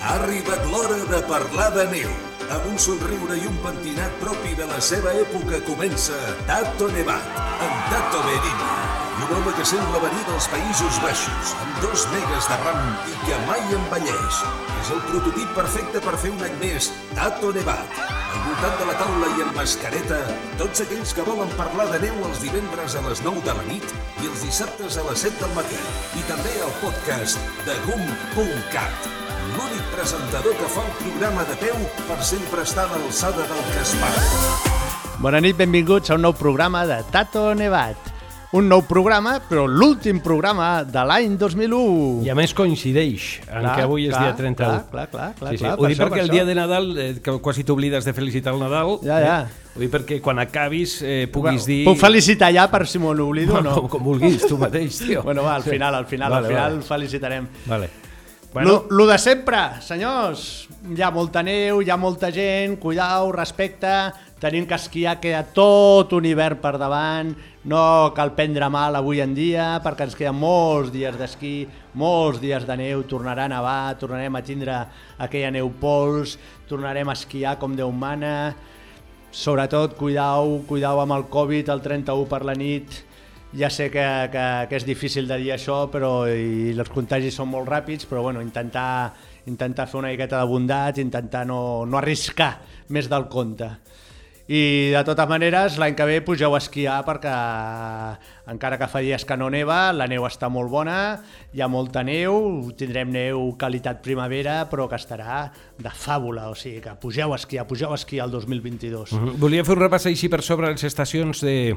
Ha arribat l'hora de parlar de neu. Amb un somriure i un pentinat propi de la seva època comença Tato Nevat, amb Tato Berini. Un home que sembla venir dels Països Baixos, amb dos megas de ram i que mai envelleix. És el prototip perfecte per fer un any més Tato Nevat. Al voltant de la taula i amb mascareta, tots aquells que volen parlar de neu els divendres a les 9 de la nit i els dissabtes a les 7 del matí. I també al podcast de GUM.cat l'únic presentador que fa un programa de peu per sempre estar a l'alçada del que es parla. Bona nit, benvinguts a un nou programa de Tato Nevat. Un nou programa, però l'últim programa de l'any 2001. I a més coincideix en Clar, que avui és clar, dia 31. clar, clar, clar, clar, sí, sí. clar, Ho per dic això, perquè per el això. dia de Nadal, eh, que quasi t'oblides de felicitar el Nadal. Ja, ja. Eh? Ho dic perquè quan acabis eh, puguis dir... Puc felicitar ja per si m'ho n'oblido o no? Com, com vulguis, tu mateix, tio. Bueno, va, al final, al final, Vale, al final vale. felicitarem. Vale. Bueno. Lo, lo de sempre, senyors. Hi ha molta neu, hi ha molta gent, cuidau, respecte, tenim que esquiar, queda tot un hivern per davant, no cal prendre mal avui en dia, perquè ens queden molts dies d'esquí, molts dies de neu, tornarà a nevar, tornarem a tindre aquella neu pols, tornarem a esquiar com Déu mana, sobretot cuidau, cuidau amb el Covid, el 31 per la nit, ja sé que, que, que és difícil de dir això però i els contagis són molt ràpids, però bueno, intentar, intentar fer una miqueta de bondat, intentar no, no arriscar més del compte. I de totes maneres, l'any que ve pugeu a esquiar perquè encara que fa dies que no neva, la neu està molt bona, hi ha molta neu, tindrem neu qualitat primavera, però que estarà de fàbula, o sigui que pugeu a esquiar, pugeu a esquiar el 2022. Mhm. Volia fer un repàs així per sobre les estacions de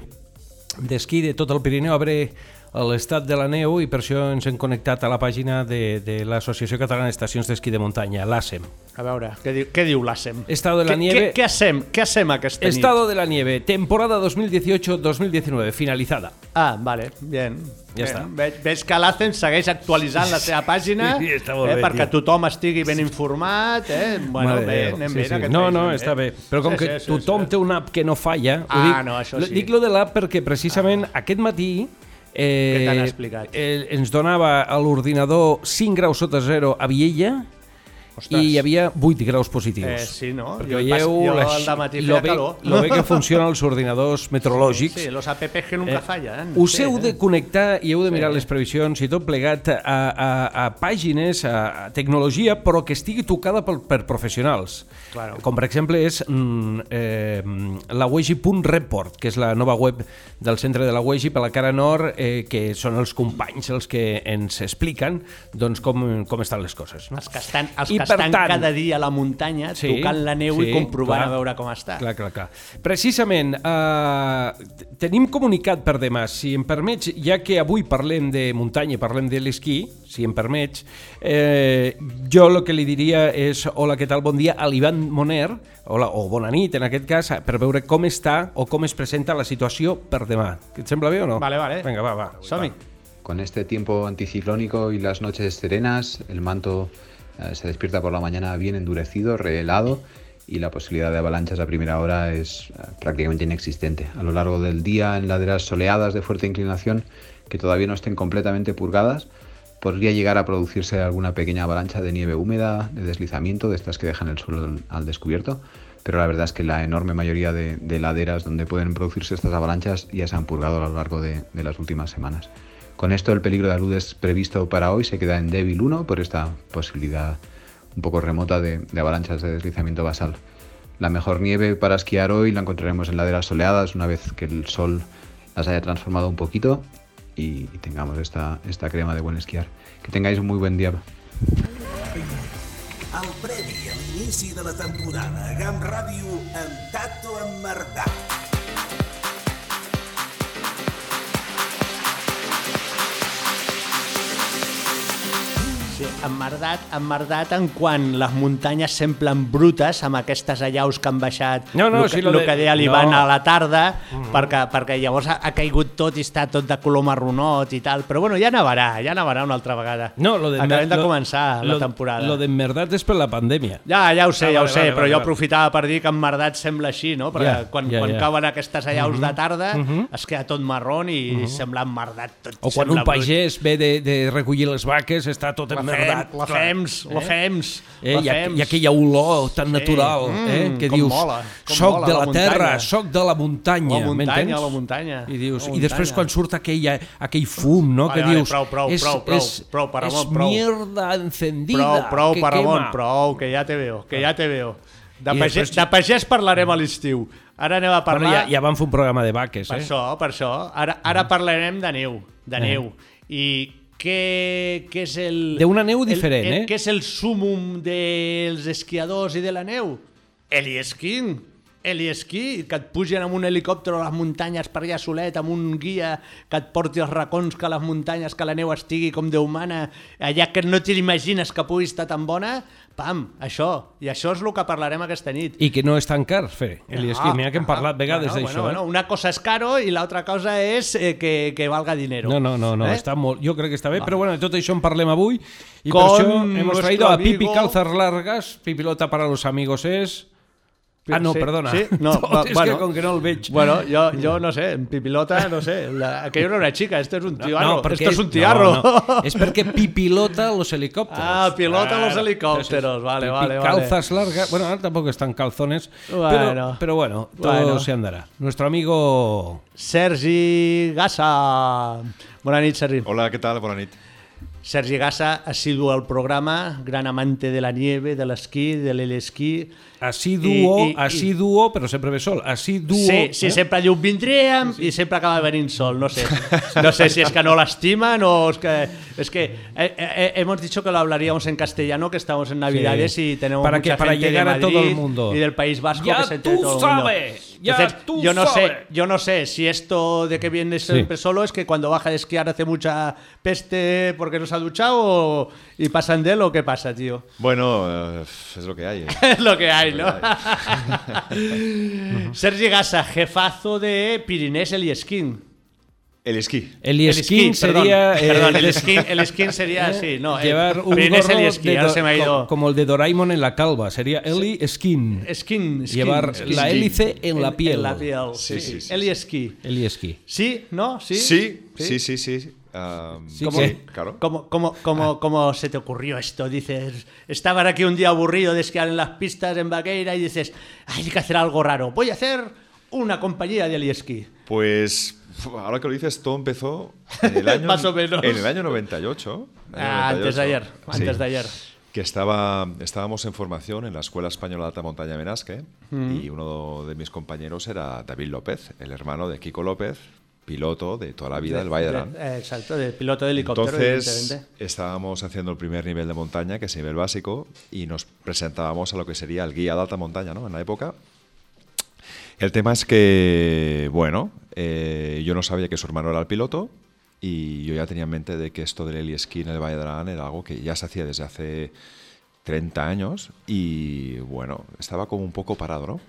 d'esquí de tot el Pirineu, a veure l'estat de la neu i per això ens hem connectat a la pàgina de, de l'Associació Catalana d'Estacions d'Esquí de Muntanya, l'ASEM. A veure, què diu, què diu l'ASEM? Estado de la nieve- Què, hacem, què hacem aquesta nit? Estado de la nieve, temporada 2018-2019, finalizada. Ah, vale, bien. Ja està. Veig, veig que l'ACEM segueix actualitzant la seva pàgina Sí, molt eh, bé, perquè tio. tothom estigui ben informat. Eh? Bueno, Mare bé, anem Sí, bé sí. No, no, anem està bé. Però com Sí, que sí, sí, tothom sí. té una app que no falla... ho Ah, dic, no, això sí. Dic lo de l'app perquè precisament aquest matí eh, Què t'han explicat? eh, ens donava a l'ordinador 5 graus sota zero a Viella Ostres. i hi havia 8 graus positius. Eh, sí, no? Perquè Jo veieu jo la- dematí lo bé, calor. lo bé que funcionen els ordinadors meteorològics. Sí, los apps que nunca fallan. Us sí, heu eh? de connectar i heu de mirar Sí. les previsions i tot plegat a, a, a pàgines, a, a tecnologia, però que estigui tocada per, per professionals. Claro. Com per exemple és mm, eh, la Wegi.report, que és la nova web del centre de la Wegi per la cara nord, eh, que són els companys els que ens expliquen doncs, com, com estan les coses. No? Els que estan, els I que per estan tant- cada dia a la muntanya tocant la neu i comprovant clar. a veure com està. Clar, clar, clar. Precisament, eh, tenim comunicat per demà, si em permets, ja que avui parlem de muntanya i parlem de l'esquí, si em permets, eh, jo el que li diria és hola, què tal, bon dia, a l'Ivan Moner, hola, o bona nit en aquest cas, per veure com està o com es presenta la situació per demà. Et sembla bé o no? Vale, vale. Vinga, va, va. Som-hi. Con este tiempo anticiclónico y las noches serenas, el manto se despierta por la mañana bien endurecido, rehelado y la posibilidad de avalanchas a primera hora es eh, prácticamente inexistente. A lo largo del día, en laderas soleadas de fuerte inclinación que todavía no estén completamente purgadas, podría llegar a producirse alguna pequeña avalancha de nieve húmeda, de deslizamiento, de estas que dejan el suelo al- descubierto. Pero la verdad es que la enorme mayoría de, de laderas donde pueden producirse estas avalanchas ya se han purgado a lo largo de las últimas semanas. Con esto el peligro de aludes previsto para hoy se queda en débil 1 por esta posibilidad un poco remota de, avalanchas de deslizamiento basal. La mejor nieve para esquiar hoy la encontraremos en laderas soleadas una vez que el sol las haya transformado un poquito y, tengamos esta, esta crema de buen esquiar. Que tengáis un muy buen día. El previ a l'inici de la temporada GAM Ràdio Tato. Sí, emmerdat, emmerdat en quan les muntanyes semblen brutes amb aquestes allaus que han baixat No, no, el, sí, que, lo lo de- que deia l'Ivan no. a la tarda perquè, perquè llavors ha, ha caigut tot i està tot de color marronot i tal però bueno, ja nevarà, ja nevarà una altra vegada No, lo de acabem de lo- començar lo, la temporada Lo d'emmerdat és per la pandèmia. Ja, ja ho sé, Ah, ja ho vale, sé, vale, però vale, jo vale. aprofitava per dir que emmerdat sembla així, no? Perquè Ja, quan, ja, quan ja. cauen aquestes allaus de tarda es queda tot marrón i sembla emmerdat tot. O quan un pagès ve de, de recollir les vaques, està tot brut. Emmerdat. sudat. la fems, la fems, Eh, la i, aqu- fems. I aquella olor tan Sí. natural, Mm, eh, que com dius, mola, com soc mola de la la, terra, muntanya." soc de la muntanya, La muntanya, la muntanya, I, dius, la I després muntanya. quan surt aquella, aquell fum, no? Vale, que vale, dius, prou, prou, és, prou, prou, és, prou, per és amor, prou. mierda encendida Prou, prou, que per Ramon, quema. prou, que ja te veo, que ja te veo. De, pagès, després- de pagès parlarem a l'estiu. Ara anem a Bueno, parlar... ja, ja vam fer un programa de vaques, Per eh? això, per això. Ara, ara parlarem de neu, de neu. I què, què és el... D'una neu el- diferent, el, eh? Què és el súmum dels esquiadors i de la neu? Eliesquín. Eliesquí, que et pugen amb un helicòpter a les muntanyes per allà solet, amb un guia que et porti als racons que les muntanyes, que la neu estigui com Déu mana, allà que no t'imagines que pugui estar tan bona, pam, això. I això és el que parlarem aquesta nit. I que no és tan car fer el esquí. Mira que hem parlat vegades bueno, d'això. Bueno, bueno, eh? una cosa és caro i l'altra cosa és eh, que, que valga dinero. No, no, no, no Eh? està molt, jo crec que està bé, però bueno, tot això en parlem avui i Con per això hemos traído a Pipi Calzas Largas, Pipilota para los amigos es... Ah, no, Sí, perdona. sí, no, va, és bueno. que com que no el veig. Bueno, yo, yo no sé, en Pipilota, no sé. La, aquello no era chica, esto es un tiarro. perquè esto es un tiarro. No, no. És perquè pipilota los helicòpters. Ah, pilota los Claro. helicópteros, vale, vale, vale. Calzas largas. Bueno, ahora tampoco están calzones. Bueno. Pero, pero bueno, todo Bueno. se andará. Nuestro amigo Sergi Gassa. Bona nit, Sergi. Hola, ¿qué tal? Buenas noches. Sergi Gassa, assiduo al programa, gran amante de la nieve, de l'esquí, de l'esquí. Así dúo, I- i- así dúo, pero sempre ve sol. Así dúo. Sí, sí, eh? sempre diu vindríem i sempre acaba venint sol, no sé. No sé si es que no lastiman o es que... Es que eh, eh, hemos dicho que lo hablaríamos en castellano, que estamos en Navidades Sí. y tenemos Para mucha que- para gente llegar de a todo el mundo. y del País Vasco Ya que se entere tú todo el mundo. sabes, ya Entonces, tú yo no sabes. sé, yo no sé si esto de que viene siempre solo es que cuando baja de esquiar hace mucha peste porque no se ha duchado o- y pasan de él o qué pasa, tío. Bueno, eh, es lo que hay. eh. Es lo que hay, ¿no? Sergi Gassa, jefazo de Pirinés Eliesquín. El esquí. El El sería... Perdón, eh, perdón, el esquí, el esquí sería así, no. Llevar un Pirinés gorro Eliesquí, de ahora do- se me ha ido. co- como el de Doraemon en la calva. Sería Eli Skin. Skin, skin, Llevar skin. la hélice en la piel. En la piel, Sí, sí. sí, sí, Eli esquí. Eli Esquí. ¿Sí? ¿No? ¿Sí? Sí, sí, sí, sí. Ah, Sí ¿Cómo? que- claro. ¿Cómo, cómo, cómo, cómo se te ocurrió esto? Dices, estaban aquí un día aburrido de esquiar en las pistas en Vaqueira y dices, "Ay, hay que hacer algo raro. Voy a hacer una compañía de Eliesquí. Pues ahora que lo dices, todo empezó en el año, Más o menos. En el año 98. año Ah, antes de ayer, antes de ayer. Que estaba, estábamos en formación en la Escuela Española de Alta Montaña Menasque y uno de mis compañeros era David López, el hermano de Kiko López, piloto de toda la vida del Valle de Arán. Exacto, de piloto de helicóptero, Entonces estábamos haciendo el primer nivel de montaña, que es nivel básico, y nos presentábamos a lo que sería el guía de alta montaña, ¿no? En la época. El tema es que, bueno, eh, yo no sabía que su hermano era el piloto y yo ya tenía en mente de que esto del heli esquí en el Valle de Arán era algo que ya se hacía desde hace 30 años y, bueno, estaba como un poco parado, ¿no?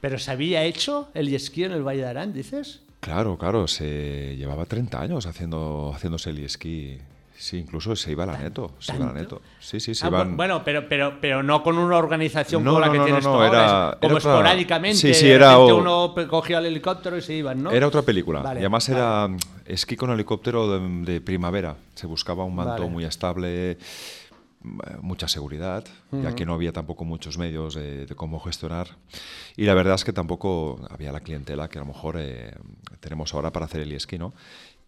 Pero se había hecho el esquí en el Valle de Arán, dices. Claro, claro, se llevaba 30 años haciendo, haciéndose el esquí. Sí, incluso se iba a la neto. Se iba a la neto. Sí, sí, se Ah, iban. Bueno, pero, pero, pero no con una organización No, como la no, que no, tienes no, tú no, ahora, era- como era esporádicamente. Sí, sí, era o- uno cogía el helicóptero y se iban, ¿no? Era otra película. Vale, y además vale. era esquí con helicóptero de, de primavera. Se buscaba un manto Vale. muy estable, mucha seguridad, ya que no había tampoco muchos medios de, de cómo gestionar. Y la verdad es que tampoco había la clientela que a lo mejor eh, tenemos ahora para hacer el esquí, ¿no?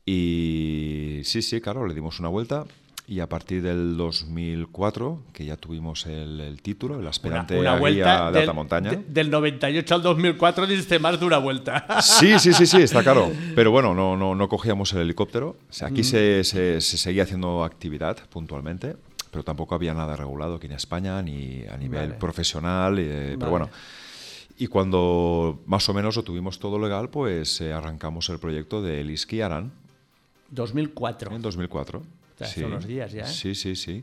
Y sí, sí, claro, le dimos una vuelta. Y a partir del 2004, que ya tuvimos el, el título, el Una, aspirante una a guía de del, alta montaña. de- del 98 al 2004 diste más de una vuelta. Sí, sí, sí, sí, está claro. Pero bueno, no, no, no cogíamos el helicóptero. O sea, aquí se, se- se seguía haciendo actividad puntualmente, pero tampoco había nada regulado aquí en España, ni a nivel Vale. profesional. eh, Vale. Pero bueno. Y cuando más o menos lo tuvimos todo legal, pues eh, arrancamos el proyecto de Liski Aran 2004. en 2004. sea, hace unos días ya, ¿eh? Sí, sí, sí.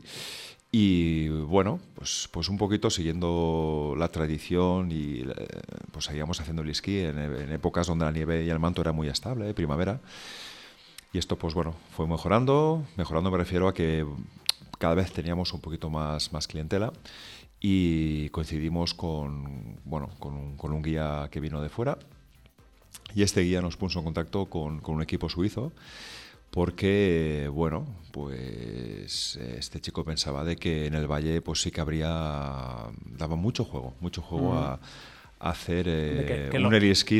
Y bueno, pues, pues un poquito siguiendo la tradición y eh, pues seguíamos haciendo el esquí en, en épocas donde la nieve y el manto era muy estable, primavera. Y esto pues bueno, fue mejorando. Mejorando me refiero a que cada vez teníamos un poquito más, más clientela y coincidimos con, bueno, con, un, con un guía que vino de fuera y este guía nos puso en contacto con, con un equipo suizo porque, bueno, pues este chico pensaba de que en el Valle pues sí que habría, daba mucho juego, mucho juego a, a hacer que- eh, que un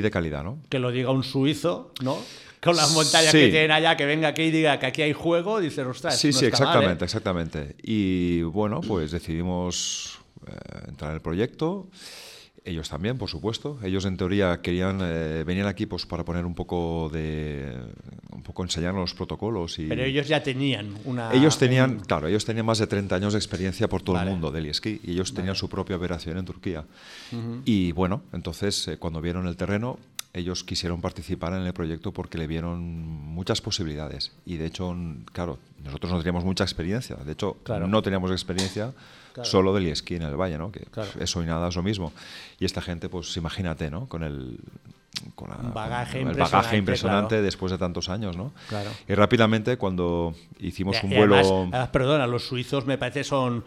de calidad, ¿no? Que lo diga un suizo, ¿no? Con las montañas Sí. que tienen allá, que venga aquí y diga que aquí hay juego, dices, ostras, Sí, no sí, está mal, exactamente, ¿eh? exactamente. Y bueno, pues decidimos eh, entrar en el proyecto. Ellos también, por supuesto. Ellos en teoría querían, eh, venían aquí pues para poner un poco de, un poco enseñarnos los protocolos y Pero ellos ya tenían una... ellos tenían, claro, ellos tenían más de 30 años de experiencia por todo Vale. el mundo del esquí y ellos tenían su propia operación en Turquía. Y bueno, entonces eh, cuando vieron el terreno, ellos quisieron participar en el proyecto porque le vieron muchas posibilidades. Y de hecho, claro, nosotros no teníamos mucha experiencia. De hecho, Claro. no teníamos experiencia solo del esquí en el valle, ¿no? Que Claro. eso y nada es lo mismo. Y esta gente, pues imagínate, ¿no? Con el con la- bagaje con el impresionante, bagaje impresionante claro. después de tantos años, ¿no? Claro. Y rápidamente cuando hicimos Y- un y vuelo además, además, perdona, los suizos me parece son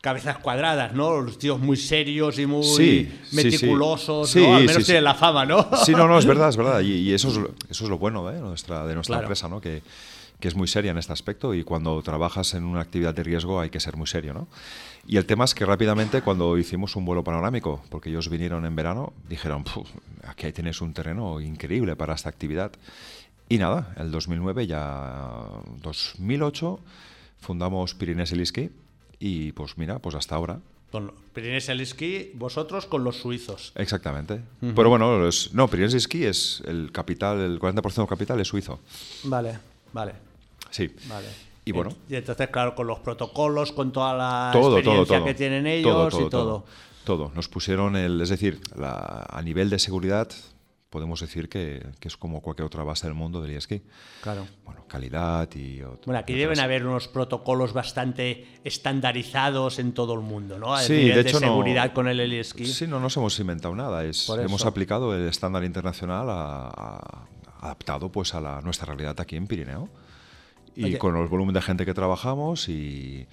cabezas cuadradas, ¿no? Los tíos muy serios y muy Sí, sí, sí. meticulosos, Sí, ¿no? Al menos tienen la fama, ¿no? Sí, no, no, es verdad, es verdad. Y, y eso, es, lo- eso es lo bueno de nuestra, de nuestra Claro. empresa, ¿no? Que, que es muy seria en este aspecto y cuando trabajas en una actividad de riesgo hay que ser muy serio, ¿no? Y el tema es que rápidamente cuando hicimos un vuelo panorámico, porque ellos vinieron en verano, dijeron, "Puf, aquí tienes un terreno increíble para esta actividad. Y nada, el 2009 ya 2008 fundamos Pirinees Ski y pues mira, pues hasta ahora Con Pirineos el esquí, vosotros con los suizos. Exactamente. Pero bueno, es, no, Pirinees Ski es el capital, el 40% del capital es suizo. Vale, vale, Sí. vale. Y bueno, Y entonces, claro, con los protocolos, con toda la todo, experiencia todo. que tienen ellos y todo. todo. Nos pusieron el, es decir, la- a nivel de seguridad, podemos decir que, que es como cualquier otra base del mundo del esquí. Claro. Bueno, calidad y ot- Bueno, aquí deben haber unos protocolos bastante estandarizados en todo el mundo, ¿no? Sí, nivel de de, hecho no- seguridad con el heliesquí. Sí, no nos hemos inventado nada. Es, hemos aplicado el estándar internacional a- a- adaptado pues a la, nuestra realidad aquí en Pirineo. Y Oye. con el volumen de gente que trabajamos y,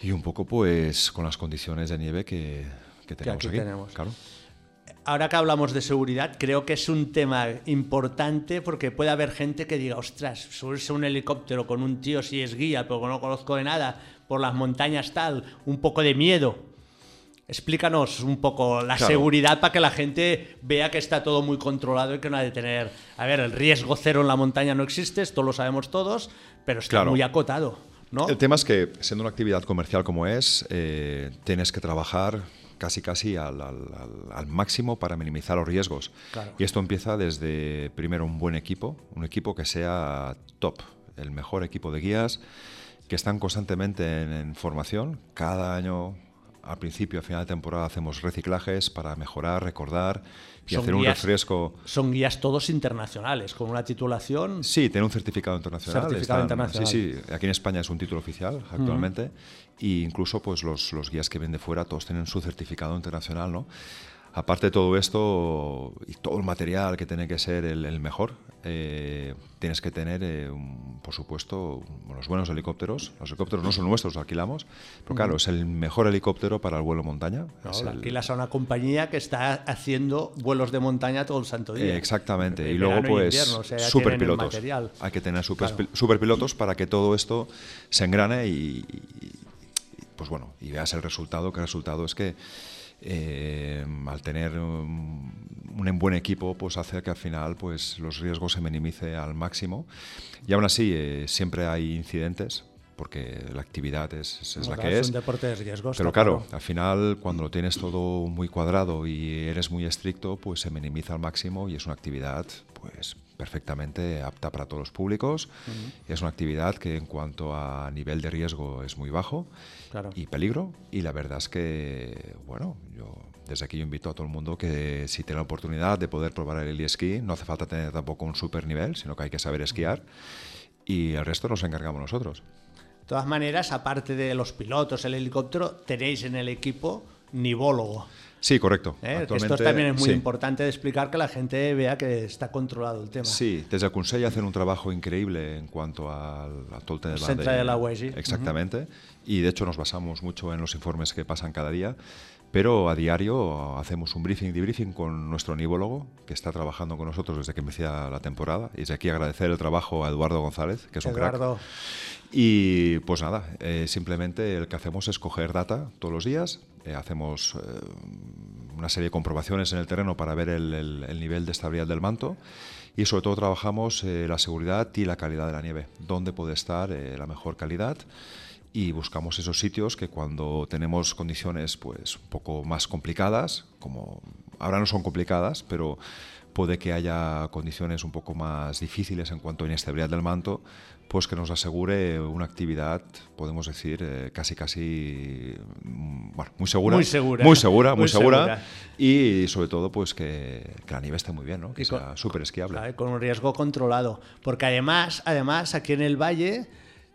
y un poco pues con las condiciones de nieve que, que tenemos aquí aquí. tenemos. Claro. Ahora que hablamos de seguridad, creo que es un tema importante porque puede haber gente que diga, ostras, subirse a un helicóptero con un tío si es guía, pero no conozco de nada, por las montañas tal, un poco de miedo. Explícanos un poco la Claro. seguridad para que la gente vea que está todo muy controlado y que no ha de tener... A ver, el riesgo cero en la montaña no existe, esto lo sabemos todos, pero está Claro. muy acotado, ¿no? El tema es que, siendo una actividad comercial como es, eh, tienes que trabajar casi casi al, al- al- al máximo para minimizar los riesgos. Claro. Y esto empieza desde, primero, un buen equipo, un equipo que sea top, el mejor equipo de guías, que están constantemente en, en formación. Cada año, al principio, a final de temporada, hacemos reciclajes para mejorar, recordar y Son hacer un refresco. Son guías todos internacionales, con una titulación... Sí, tiene un certificado internacional. Certificado están- internacional. Sí, sí, aquí en España es un título oficial actualmente. Y incluso pues los, los guías que vienen de fuera todos tienen su certificado internacional, ¿no? Aparte de todo esto y todo el material que tiene que ser el, el mejor, eh, tienes que tener, eh, un- por supuesto, los buenos helicópteros. Los helicópteros no son nuestros, los alquilamos, pero claro, es el mejor helicóptero para el vuelo montaña. No, el- alquilas a una compañía que está haciendo vuelos de montaña todo el santo día. Eh, exactamente. En Y luego, pues, invierno, o sea, superpilotos. Hay que tener super, Claro. superpilotos para que todo esto se engrane y, y- y, pues bueno, y veas el resultado, que el resultado es que eh, al tener um, un buen equipo, pues hace que al final pues los riesgos se minimice al máximo. Y aún así, eh, siempre hay incidentes, porque la actividad es, es- es la Claro, que es. un deporte de riesgo. Pero está claro, al final, cuando lo tienes todo muy cuadrado y eres muy estricto, pues se minimiza al máximo y es una actividad pues perfectamente apta para todos los públicos. Es una actividad que en cuanto a nivel de riesgo es muy bajo Claro. y peligro. Y la verdad es que, bueno, yo desde aquí yo invito a todo el mundo que si tiene la oportunidad de poder probar el esquí, no hace falta tener tampoco un super nivel, sino que hay que saber esquiar. Y el resto nos encargamos nosotros. De todas maneras, aparte de los pilotos, el helicóptero, tenéis en el equipo nivólogo. Sí, correcto. ¿eh? Esto también es muy sí. importante de explicar que la gente vea que está controlado el tema. Sí, desde el Consejo hacen un trabajo increíble en cuanto al, a todo el tema El centre de la UEGI. Exactamente. Y de hecho nos basamos mucho en los informes que pasan cada día. Pero a diario hacemos un briefing, debriefing con nuestro nivólogo, que está trabajando con nosotros desde que empieza la temporada. Y desde aquí agradecer el trabajo a Eduardo González, que es un crack. Eduardo, Y pues nada, eh, simplemente el que hacemos es coger data todos los días, eh, hacemos eh, una serie de comprobaciones en el terreno para ver el, el- el nivel de estabilidad del manto y sobre todo trabajamos eh, la seguridad y la calidad de la nieve, dónde puede estar eh, la mejor calidad y buscamos esos sitios que cuando tenemos condiciones pues un poco más complicadas, como ahora no son complicadas, pero puede que haya condiciones un poco más difíciles en cuanto a inestabilidad del manto, pues que nos asegure una actividad, podemos decir, eh, casi casi mm, bueno, muy segura, Muy segura. muy segura, muy Muy segura, segura. y sobre todo pues que, que la nieve esté muy bien, ¿no? que Y sea súper esquiable. Claro, con un riesgo controlado. Porque además, además aquí en el valle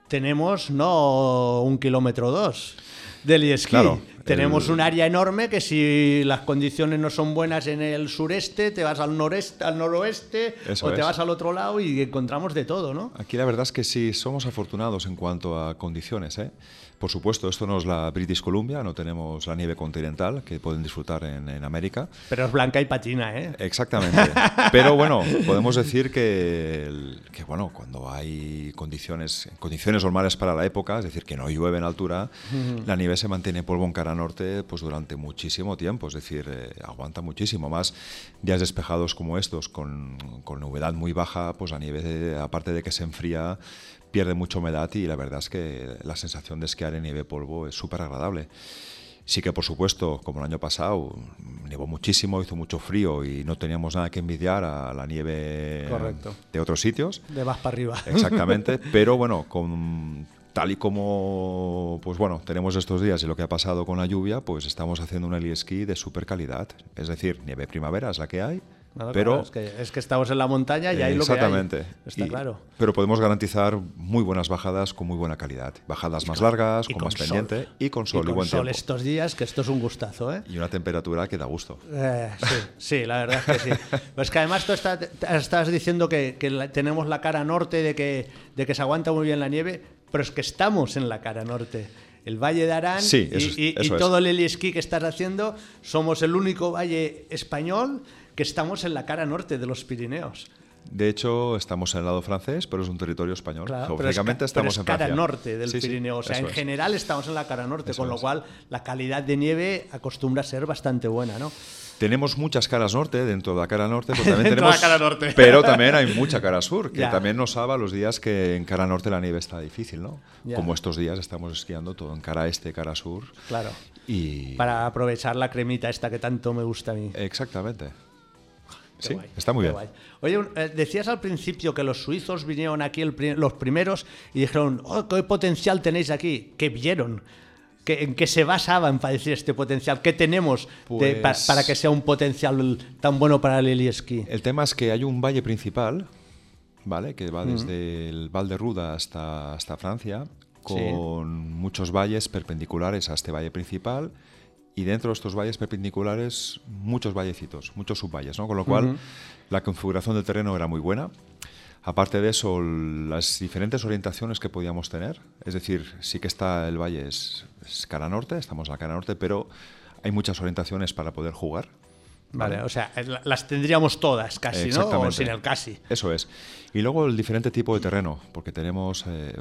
tenemos no un kilómetro o dos del esquí. Claro, tenemos el- un área enorme que si las condiciones no son buenas en el sureste, te vas al noreste, al noroeste Eso o te es. vas al otro lado y encontramos de todo, ¿no? Aquí la verdad es que sí, somos afortunados en cuanto a condiciones. ¿eh? Por supuesto, esto no es la British Columbia, no tenemos la nieve continental que pueden disfrutar en, en América. Pero es blanca y patina, ¿eh? Exactamente. Pero bueno, podemos decir que, el- que bueno, cuando hay condiciones, condiciones normales para la época, es decir, que no llueve en altura, la nieve se mantiene polvo en cara norte pues durante muchísimo tiempo, es decir, eh, aguanta muchísimo más. Días despejados como estos, con, con humedad muy baja, pues la nieve, aparte de que se enfría, pierde mucha humedad y la verdad es que la sensación de esquiar en nieve polvo es súper agradable. Sí que, por supuesto, como el año pasado, nevó muchísimo, hizo mucho frío y no teníamos nada que envidiar a la nieve Correcto. de otros sitios. De más para arriba. Exactamente, pero bueno, con tal y como pues bueno, tenemos estos días y lo que ha pasado con la lluvia, pues estamos haciendo un esquí de super calidad. Es decir, nieve primavera es la que hay, Claro, pero claro, es, que, es que estamos en la montaña y ahí lo que hay. Exactamente. Está Y- claro. Pero podemos garantizar muy buenas bajadas con muy buena calidad. Bajadas más largas, con, más sol. pendiente y con sol y, con buen sol tiempo. estos días, que esto es un gustazo, ¿eh? Y una temperatura que da gusto. Eh, sí, sí, la verdad es que sí. Pero es que además tú estás, estás diciendo que, que la- tenemos la cara norte de que, de que se aguanta muy bien la nieve, pero es que estamos en la cara norte. El Valle de Arán Sí, y- eso y, y eso es. todo el heliesquí que estás haciendo, somos el único valle español que estamos en la cara norte de los Pirineos. De hecho, estamos en el lado francés, pero es un territorio español. Claro, pero es, Geográficamente pero estamos es en cara Francia. norte del Sí, Pirineo. o sea, en es. general estamos en la cara norte, Eso con lo cual la calidad de nieve acostumbra a ser bastante buena, ¿no? Tenemos muchas caras norte dentro de la cara norte, pero también Dentro de la tenemos. cara norte. Pero también hay mucha cara sur, que Ya. también nos salva los días que en cara norte la nieve está difícil, ¿no? Ya. Como estos días estamos esquiando todo en cara este, cara sur. Claro. Y. Para aprovechar la cremita esta que tanto me gusta a mí. Exactamente. Sí, guay, está muy bien. guay. Oye, eh, decías al principio que los suizos vinieron aquí el los primeros y dijeron, oh, ¿qué potencial tenéis aquí? ¿Qué vieron? ¿Qué- ¿En qué se basaban para decir este potencial? ¿Qué tenemos de- pa- Pues- para que sea un potencial tan bueno para el heliesquí? El tema es que hay un valle principal, ¿vale? Que va desde el Val de Ruda hasta, hasta Francia, con muchos valles perpendiculares a este valle principal. Y dentro de estos valles perpendiculares, muchos vallecitos, muchos subvalles, ¿no? Con lo cual, la configuración del terreno era muy buena. Aparte de eso, las diferentes orientaciones que podíamos tener, es decir, sí que está el valle es, es cara norte, estamos en la cara norte, pero hay muchas orientaciones para poder jugar. Vale, o sea, la- las tendríamos todas casi, ¿no? O sin el casi. Eso es. Y luego el diferente tipo de terreno, porque tenemos eh,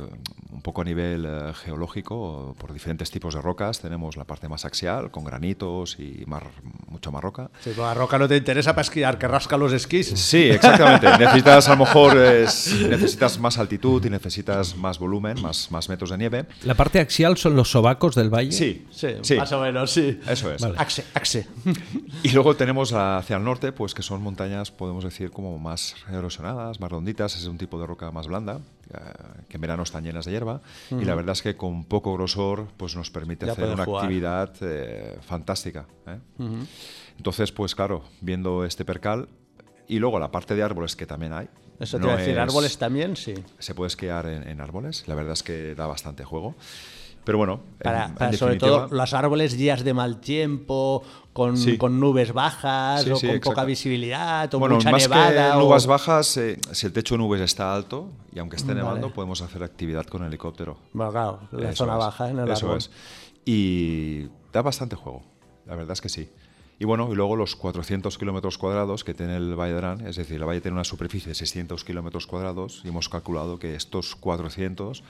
un poco a nivel eh, geológico, por diferentes tipos de rocas, tenemos la parte más axial, con granitos y mar, mucha más roca. Si la roca no te interesa para esquiar, que rasca los esquís. Sí, exactamente. necesitas a lo mejor es- necesitas más altitud y necesitas más volumen, más, más metros de nieve. La parte axial son los sobacos del valle. Sí, Sí, sí, más o menos, sí. eso es. Axe, axe. Y luego tenemos hacia el norte, pues que son montañas, podemos decir, como más erosionadas, más ronditas, es un tipo de roca más blanda, eh, que en verano están llenas de hierba, y la verdad es que con poco grosor, pues nos permite Ya hacer una jugar. actividad eh, fantástica. ¿eh? Entonces, pues claro, viendo este percal, y luego la parte de árboles que también hay. Eso te no iba a decir, es- árboles también, sí. se puede esquiar en, en árboles, la verdad es que da bastante juego. Pero bueno, Para, en- en para sobre definitiva- todo los árboles, días de mal tiempo, con, Sí. con nubes bajas Sí, o sí, con exacto. poca visibilidad o Bueno, mucha más nevada. que o- nubes bajas, eh, si el techo de nubes está alto y aunque esté Vale. nevando, podemos hacer actividad con helicóptero. Bueno, claro, la Eso zona es, baja en el eso árbol. es. Y da bastante juego, la verdad es que sí. Y bueno, y luego los 400 kilómetros cuadrados que tiene el Valle de Arán, es decir, el valle tiene una superficie de 600 kilómetros cuadrados y hemos calculado que estos 400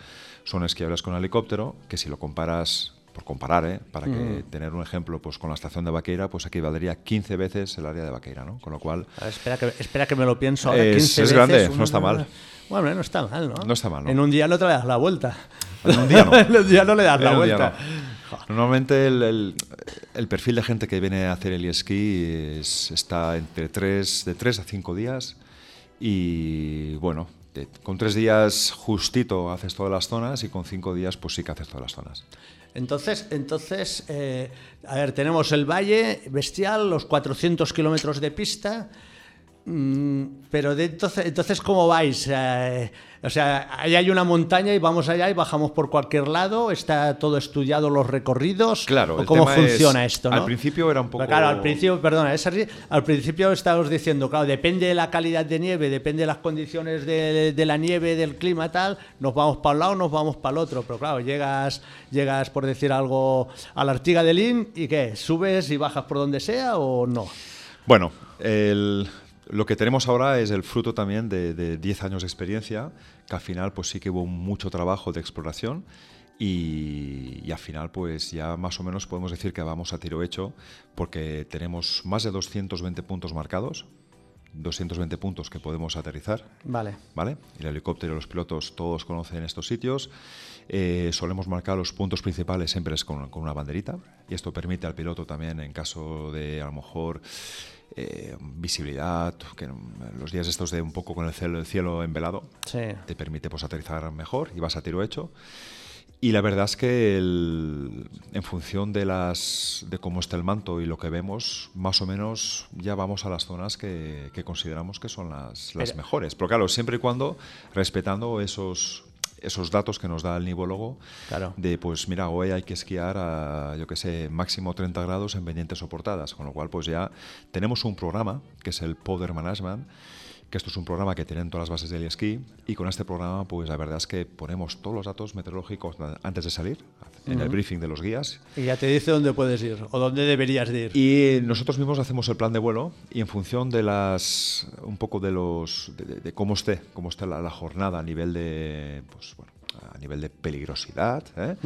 son esquiables con helicóptero, que si lo comparas, por comparar, ¿eh? para que tener un ejemplo, pues con la estación de Vaqueira, pues equivaldría 15 veces el área de Vaqueira, ¿no? Con lo cual, A ver, espera, que, espera que me lo pienso ahora. Es- 15 es veces, grande, una- no está mal. Bueno, no está mal, ¿no? No está mal, ¿no? En un día no te le das la vuelta. En un día no. en un día no le das la En día vuelta. no. Normalmente el, el- el perfil de gente que viene a hacer el esquí es- está entre tres, de 3 a 5 días y bueno, con 3 días justito haces todas las zonas y con 5 días pues sí que haces todas las zonas. Entonces, entonces eh, a ver, tenemos el valle bestial, los 400 kilómetros de pista, pero de entonces, entonces, ¿cómo vais? Eh, o sea, ahí hay una montaña y vamos allá y bajamos por cualquier lado, está todo estudiado los recorridos. Claro, ¿O el ¿Cómo tema funciona es- esto? ¿no? al principio era un poco- Claro, al principio, perdona, es así, al principio estábamos diciendo, claro, depende de la calidad de nieve, depende de las condiciones de, de la nieve, del clima tal, nos vamos para un lado, nos vamos para el otro, pero claro, llegas, llegas por decir algo a la Artiga de Lin y qué, subes y bajas por donde sea o no. Bueno, el- lo que tenemos ahora es el fruto también de, de 10 años de experiencia, que al final pues sí que hubo mucho trabajo de exploración y, y al final pues ya más o menos podemos decir que vamos a tiro hecho porque tenemos más de 220 puntos marcados, 220 puntos que podemos aterrizar. Vale. ¿Vale? El helicóptero y los pilotos todos conocen estos sitios. Eh, solemos marcar los puntos principales siempre es con, con una banderita y esto permite al piloto también en caso de a lo mejor eh, visibilidad, que los días estos de un poco con el cielo, el cielo envelado, Sí. te permite pues aterrizar mejor y vas a tiro hecho. Y la verdad es que el- en función de las de cómo está el manto y lo que vemos, más o menos ya vamos a las zonas que, que consideramos que son las, las Pero- mejores. Pero claro, siempre y cuando respetando esos esos datos que nos da el nivólogo Claro. de pues mira hoy hay que esquiar a yo que sé máximo 30 grados en pendientes soportadas con lo cual pues ya tenemos un programa que es el Powder Management que esto es un programa que tienen todas las bases del esquí y con este programa pues la verdad es que ponemos todos los datos meteorológicos antes de salir en el briefing de los guías Y ya te dice dónde puedes ir o dónde deberías de ir. y nosotros mismos hacemos el plan de vuelo y en función de las un poco de los de, de- de cómo esté cómo esté la, la jornada a nivel de pues bueno a nivel de peligrosidad ¿eh?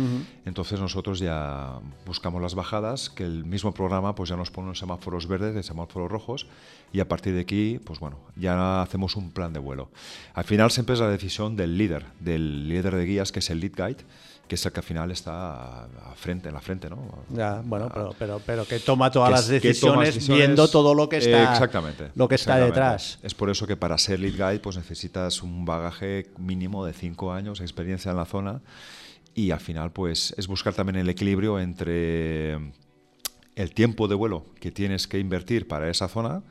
entonces nosotros ya buscamos las bajadas que el mismo programa pues ya nos pone unos semáforos verdes de semáforos rojos y a partir de aquí pues bueno ya hacemos un plan de vuelo al final siempre es la decisión del líder del líder de guías que es el lead guide que es el que al final está a, frente en la frente no Ya, bueno, pero, pero, pero que toma todas que las decisiones, decisiones, viendo todo lo que está, exactamente, lo que está exactamente. detrás. Es por eso que para ser lead guide pues necesitas un bagaje mínimo de cinco años de experiencia en la zona y al final pues es buscar también el equilibrio entre el tiempo de vuelo que tienes que invertir para esa zona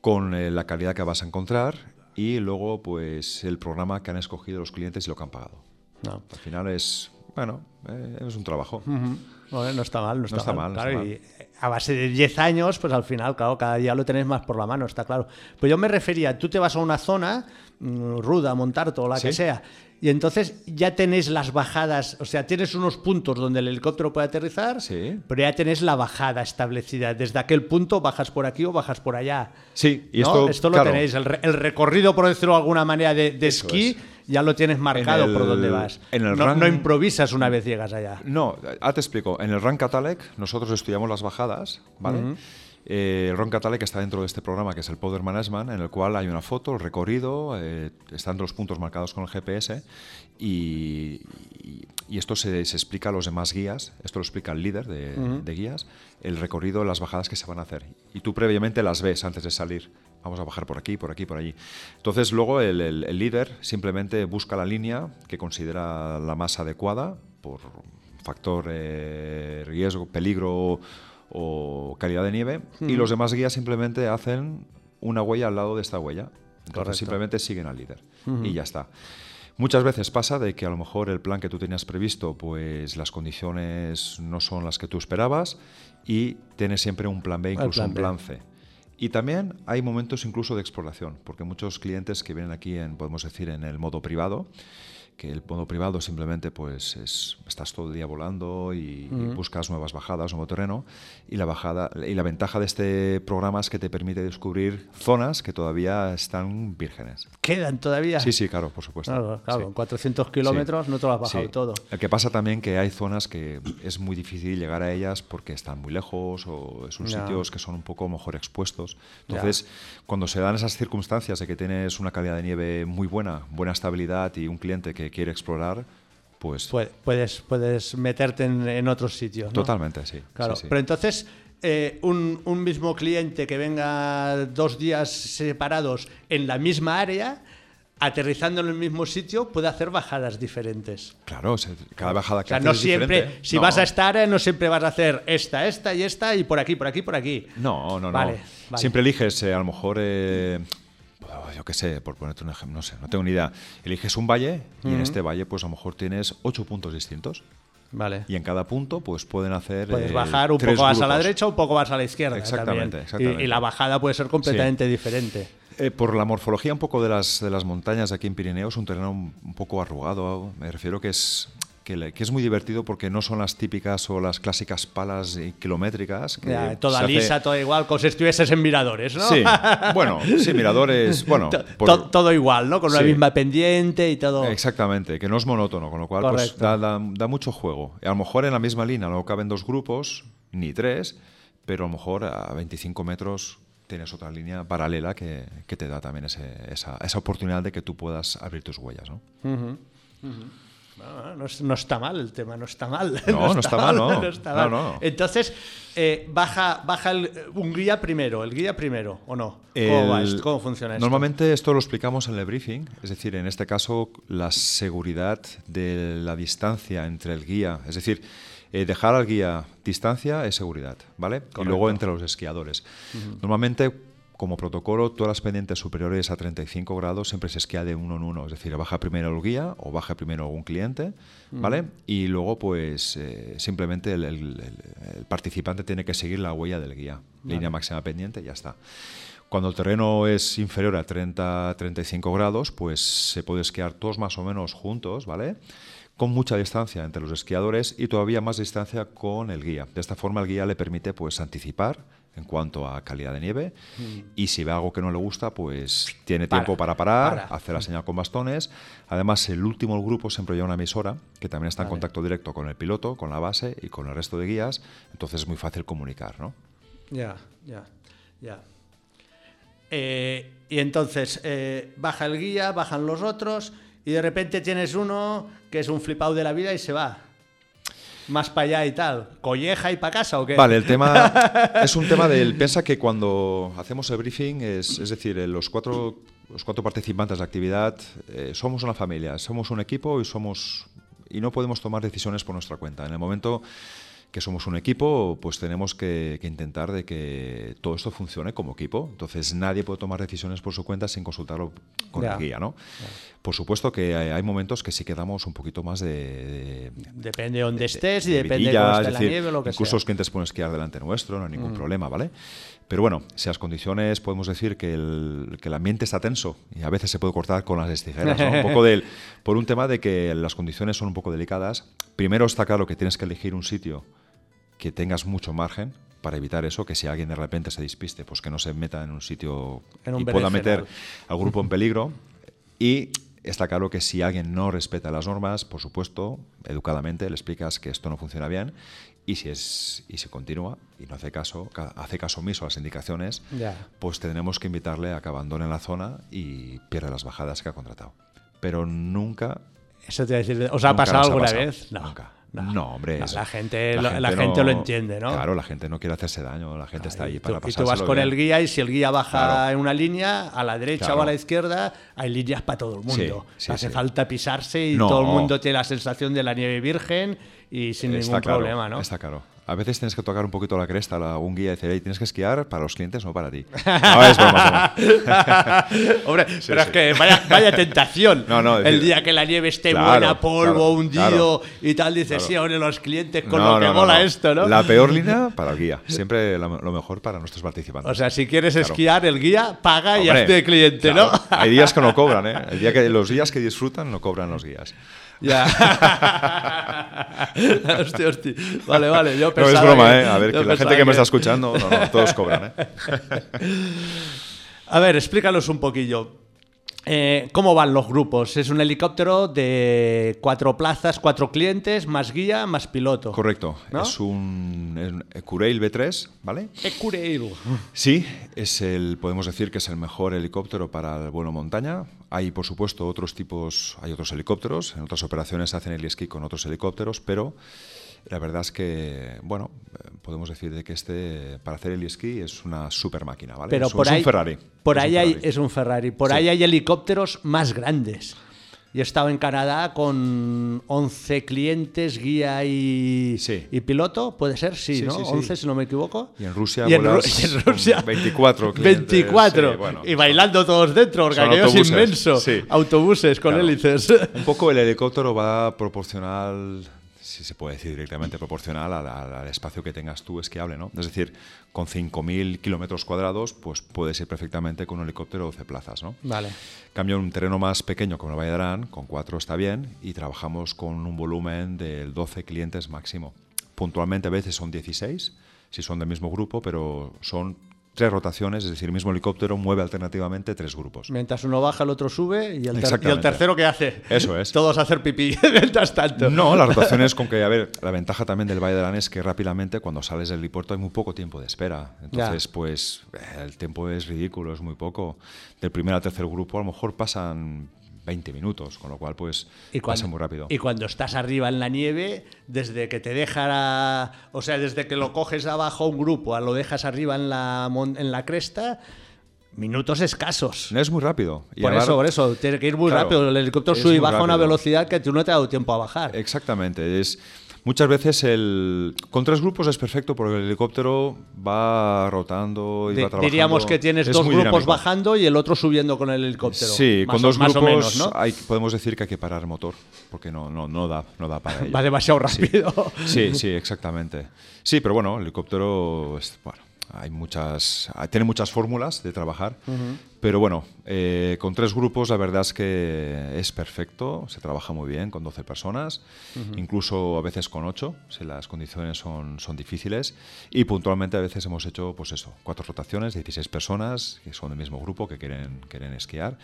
con eh, la calidad que vas a encontrar y luego pues el programa que han escogido los clientes y lo que han pagado. No. Al final es, bueno, eh, es un trabajo. Ujú. Bueno, no está mal, no está, está mal. mal, no claro, está y a base de 10 años, pues al final, claro, cada día lo tenés más por la mano, está claro. Pues yo me refería, tú te vas a una zona mm, ruda, montar todo, la que Sí. sea, y entonces ya tenés las bajadas, o sea, tienes unos puntos donde el helicóptero puede aterrizar, Sí. pero ya tenés la bajada establecida. Desde aquel punto bajas por aquí o bajas por allá. Sí, y ¿no? esto, lo claro, tenéis, el, el recorrido, por decirlo de alguna manera, de, de esquí, es. Ya lo tienes marcado por donde vas. en el no, rank- no improvisas una vez llegas allá. No, ah, te explico. En el Rank Catalec nosotros estudiamos las bajadas, ¿vale? Eh, el Rank Catalec está dentro de este programa que es el Powder Management, en el cual hay una foto, el recorrido, eh, están los puntos marcados con el GPS y, y- y esto se, se explica a los demás guías, esto lo explica el líder de, de guías, el recorrido, las bajadas que se van a hacer. Y tú previamente las ves antes de salir. Vamos a bajar por aquí, por aquí, por allí. Entonces luego el, el- el líder simplemente busca la línea que considera la más adecuada por factor eh, riesgo, peligro o calidad de nieve y los demás guías simplemente hacen una huella al lado de esta huella. Entonces Correcto. simplemente siguen al líder y ya está. Muchas veces pasa de que a lo mejor el plan que tú tenías previsto, pues las condiciones no son las que tú esperabas y tienes siempre un plan B, incluso plan un B. plan C. Y también hay momentos incluso de exploración, porque muchos clientes que vienen aquí en, podemos decir, en el modo privado, que el modo privado simplemente pues es, estás todo el día volando y, y buscas nuevas bajadas, nuevo terreno y la bajada y la ventaja de este programa es que te permite descubrir zonas que todavía están vírgenes. ¿Quedan todavía? Sí, sí, claro, por supuesto. Claro, claro, Sí. en 400 kilómetros no te lo has bajado Sí. todo. El que pasa también que hay zonas que es muy difícil llegar a ellas porque están muy lejos o son Ya. sitios que son un poco mejor expuestos. Entonces, cuando se dan esas circunstancias de que tienes una calidad de nieve muy buena, buena estabilidad y un cliente que quiere explorar, pues Pu- Puedes, puedes meterte en, en otros sitios. ¿no? totalmente, sí. Claro, sí, sí. pero entonces eh, un, un mismo cliente que venga dos días separados en la misma área, aterrizando en el mismo sitio, puede hacer bajadas diferentes. Claro, cada bajada O que sea, haces no es siempre, diferente. si No. vas a esta área, no siempre vas a hacer esta, esta y esta y por aquí, por aquí, por aquí. No, no, no. Vale, vale. Siempre eliges, eh, a lo mejor, eh, yo qué sé, por ponerte un ejemplo, no sé, no tengo ni idea. Eliges un valle y en este valle, pues a lo mejor tienes ocho puntos distintos. Vale. Y en cada punto, pues pueden hacer. Puedes eh, bajar, un poco más a la grupos. derecha, un poco más a la izquierda. Exactamente, también. Y- exactamente. Y, la bajada puede ser completamente diferente. Eh, por la morfología un poco de las, de las montañas de aquí en Pirineos, un terreno un, un poco arrugado. Me refiero que es, que, le- que es muy divertido porque no son las típicas o las clásicas palas eh, kilométricas. Que Ya, toda hace- lisa, toda igual, como si estuvieses en miradores, ¿no? Sí, bueno, sí, miradores. Bueno, To- por- to- todo igual, ¿no? Con una Sí. misma pendiente y todo. Exactamente, que no es monótono, con lo cual pues, da, da- da mucho juego. Y a lo mejor en la misma línea no caben dos grupos, ni tres, pero a lo mejor a 25 metros tienes otra línea paralela que, que te da también ese- esa, esa oportunidad de que tú puedas abrir tus huellas. ¿no? No, no no está mal el tema, no está mal. No, no está mal, no. está mal. Entonces, eh, baja, baja el- un guía primero, el guía primero, ¿o no? ¿Cómo, va El- esto? ¿Cómo funciona esto? Normalmente esto lo explicamos en el briefing, es decir, en este caso la seguridad de la distancia entre el guía, es decir, eh, dejar al guía distancia es seguridad, ¿vale? Y luego entre los esquiadores. Normalmente, como protocolo, todas las pendientes superiores a 35 grados siempre se esquía de uno en uno, es decir, baja primero el guía o baja primero un cliente, ¿vale? Y luego, pues, eh, simplemente el, el- el- el participante tiene que seguir la huella del guía, línea máxima pendiente ya está. Cuando el terreno es inferior a 30-35 grados, pues se puede esquiar todos más o menos juntos, ¿vale? Con mucha distancia entre los esquiadores y todavía más distancia con el guía. De esta forma el guía le permite pues anticipar en cuanto a calidad de nieve y si ve algo que no le gusta, pues tiene Para, tiempo para parar, para. hacer la señal con bastones. Además, el último del grupo siempre lleva una emisora que también está en Vale. contacto directo con el piloto, con la base y con el resto de guías, entonces es muy fácil comunicar, ¿no? Ya, ya, ya. Eh, y entonces eh, baja el guía, bajan los otros y de repente tienes uno que es un flipado de la vida y se va. Más para allá y tal. ¿Colleja y para casa o qué? Vale, el tema es un tema del. Piensa que cuando hacemos el briefing, es, es decir, eh, los cuatro, los cuatro participantes de la actividad eh, somos una familia, somos un equipo y somos y no podemos tomar decisiones por nuestra cuenta. En el momento que somos un equipo, pues tenemos que, que intentar de que todo esto funcione como equipo. Entonces nadie puede tomar decisiones por su cuenta sin consultarlo con Ya. el guía, ¿no? Por supuesto que hay, hay momentos que sí quedamos un poquito más de- de, Depende de dónde estés y de depende de cómo esté la nieve o lo que incluso sea. los clientes pueden esquiar delante nuestro, no hay Mm. ningún problema, ¿vale? Pero bueno, si las condiciones podemos decir que el, que el ambiente está tenso y a veces se puede cortar con las tijeras, ¿no? un poco del, por un tema de que las condiciones son un poco delicadas. Primero está claro que tienes que elegir un sitio que tengas mucho margen para evitar eso, que si alguien de repente se despiste, pues que no se meta en un sitio En un y pueda meter al grupo en peligro. Y está claro que si alguien no respeta las normas, por supuesto, educadamente le explicas que esto no funciona bien y si es y si continúa y no hace caso, ca- hace caso omiso a las indicaciones, Ya. pues tendremos que invitarle a que abandone la zona y pierda las bajadas que ha contratado. Pero nunca Eso te iba a decir, ¿os ha pasado ha alguna pasado. vez? No. Nunca. No, hombre. No, la gente, la gente no- lo entiende, ¿no? Claro, la gente no quiere hacerse daño, la gente está ahí tú, para y tú vas con bien. el guía y si el guía baja Claro. en una línea, a la derecha Claro. o a la izquierda, hay líneas para todo el mundo. Sí, sí, Hace sí. falta pisarse y No. todo el mundo tiene la sensación de la nieve virgen y sin Está ningún problema, ¿no? Está claro. A veces tienes que tocar un poquito la cresta a un guía y decir, "Ey, tienes que esquiar para los clientes, no para ti. No, es broma, es. Hombre, Sí, pero es sí. que vaya, vaya tentación. No, no, el decir- día que la nieve esté Claro, buena, polvo, claro, hundido claro. y tal, dices, sí, ahora los clientes con No, lo que mola esto, ¿no? La peor línea para el guía. Siempre lo, mejor para nuestros participantes. O sea, si quieres esquiar, el guía paga y Hombre, hazte cliente, ¿no? Hay días que no cobran, ¿eh? El día que, los días que disfrutan no cobran los guías. Ya. hostia, hostia. Vale, vale. Yo No es broma, que- ¿eh? A ver, que la gente que me está escuchando, no, no, todos cobran, ¿eh? A ver, explícanos un poquillo. Eh, ¿Cómo van los grupos? Es un helicóptero de cuatro plazas, cuatro clientes, más guía, más piloto. Correcto. ¿No? Es un, es un Ecureil B3, ¿vale? Ecureil. Sí, es el, podemos decir que es el mejor helicóptero para el vuelo montaña. Hay, por supuesto, otros tipos, hay otros helicópteros. En otras operaciones hacen el esquí con otros helicópteros, pero la verdad es que, bueno, eh, podemos decir de que este, para hacer el esquí es una super máquina, ¿vale? Pero es, por es ahí, un Ferrari. Por Es un hay, es un Ferrari. Por Sí. ahí hay helicópteros más grandes. Yo he estado en Canadá con 11 clientes, guía y, Sí. y piloto, puede ser, sí, Sí, ¿no? sí, sí. 11 si no me equivoco. Y en Rusia y en, Ru- y en Rusia 24 clientes, 24. sí, bueno, y bailando todos dentro, porque aquello es inmenso. Autobuses con Claro. hélices. Un poco el helicóptero va proporcional, si se puede decir directamente, proporcional al, espacio que tengas tú esquiable, ¿no? Es decir, con 5.000 kilómetros cuadrados, pues puedes ir perfectamente con un helicóptero 12 plazas, ¿no? Vale. Cambio en un terreno más pequeño como el Valle de Arán, con 4 está bien, y trabajamos con un volumen del 12 clientes máximo. Puntualmente a veces son 16, si son del mismo grupo, pero son tres rotaciones, es decir, el mismo helicóptero mueve alternativamente tres grupos. Mientras uno baja, el otro sube y el, ter- y el Exactamente. tercero, ¿qué hace? Eso es. Todos a hacer pipí mientras tanto. No, la rotación es con que, a ver, la ventaja también del Valle de Arán es que rápidamente cuando sales del helipuerto hay muy poco tiempo de espera. Entonces, pues eh, el tiempo es ridículo, es muy poco. Del primer al tercer grupo a lo mejor pasan 20 minutos, con lo cual pues Y cuando, pasa muy rápido. y cuando estás arriba en la nieve, desde que te deja, o sea, desde que lo coges abajo un grupo a lo dejas arriba en la, en la cresta, minutos escasos. Es muy rápido. Y por hablar- eso, por eso, tiene que ir muy Claro, rápido. El helicóptero sube y baja a una velocidad que tú no te ha dado tiempo a bajar. Exactamente. Es, muchas veces el, con tres grupos es perfecto porque el helicóptero va rotando y Di- va trabajando. diríamos que tienes Es dos grupos dinámico. bajando y el otro subiendo con el helicóptero. Sí, Más con dos grupos o menos, ¿no? hay, podemos decir que hay que parar motor porque no, no, no, da, no da para ello. Va demasiado rápido. Sí, sí, exactamente. Sí, pero bueno, el helicóptero es, bueno, hay muchas, ah, tiene muchas fórmulas de trabajar, pero bueno, eh, con tres grupos la verdad es que es perfecto, se trabaja muy bien con 12 personas, incluso a veces con 8, si las condiciones son, son difíciles, y puntualmente a veces hemos hecho, pues eso, cuatro rotaciones, 16 personas que son del mismo grupo que quieren, quieren esquiar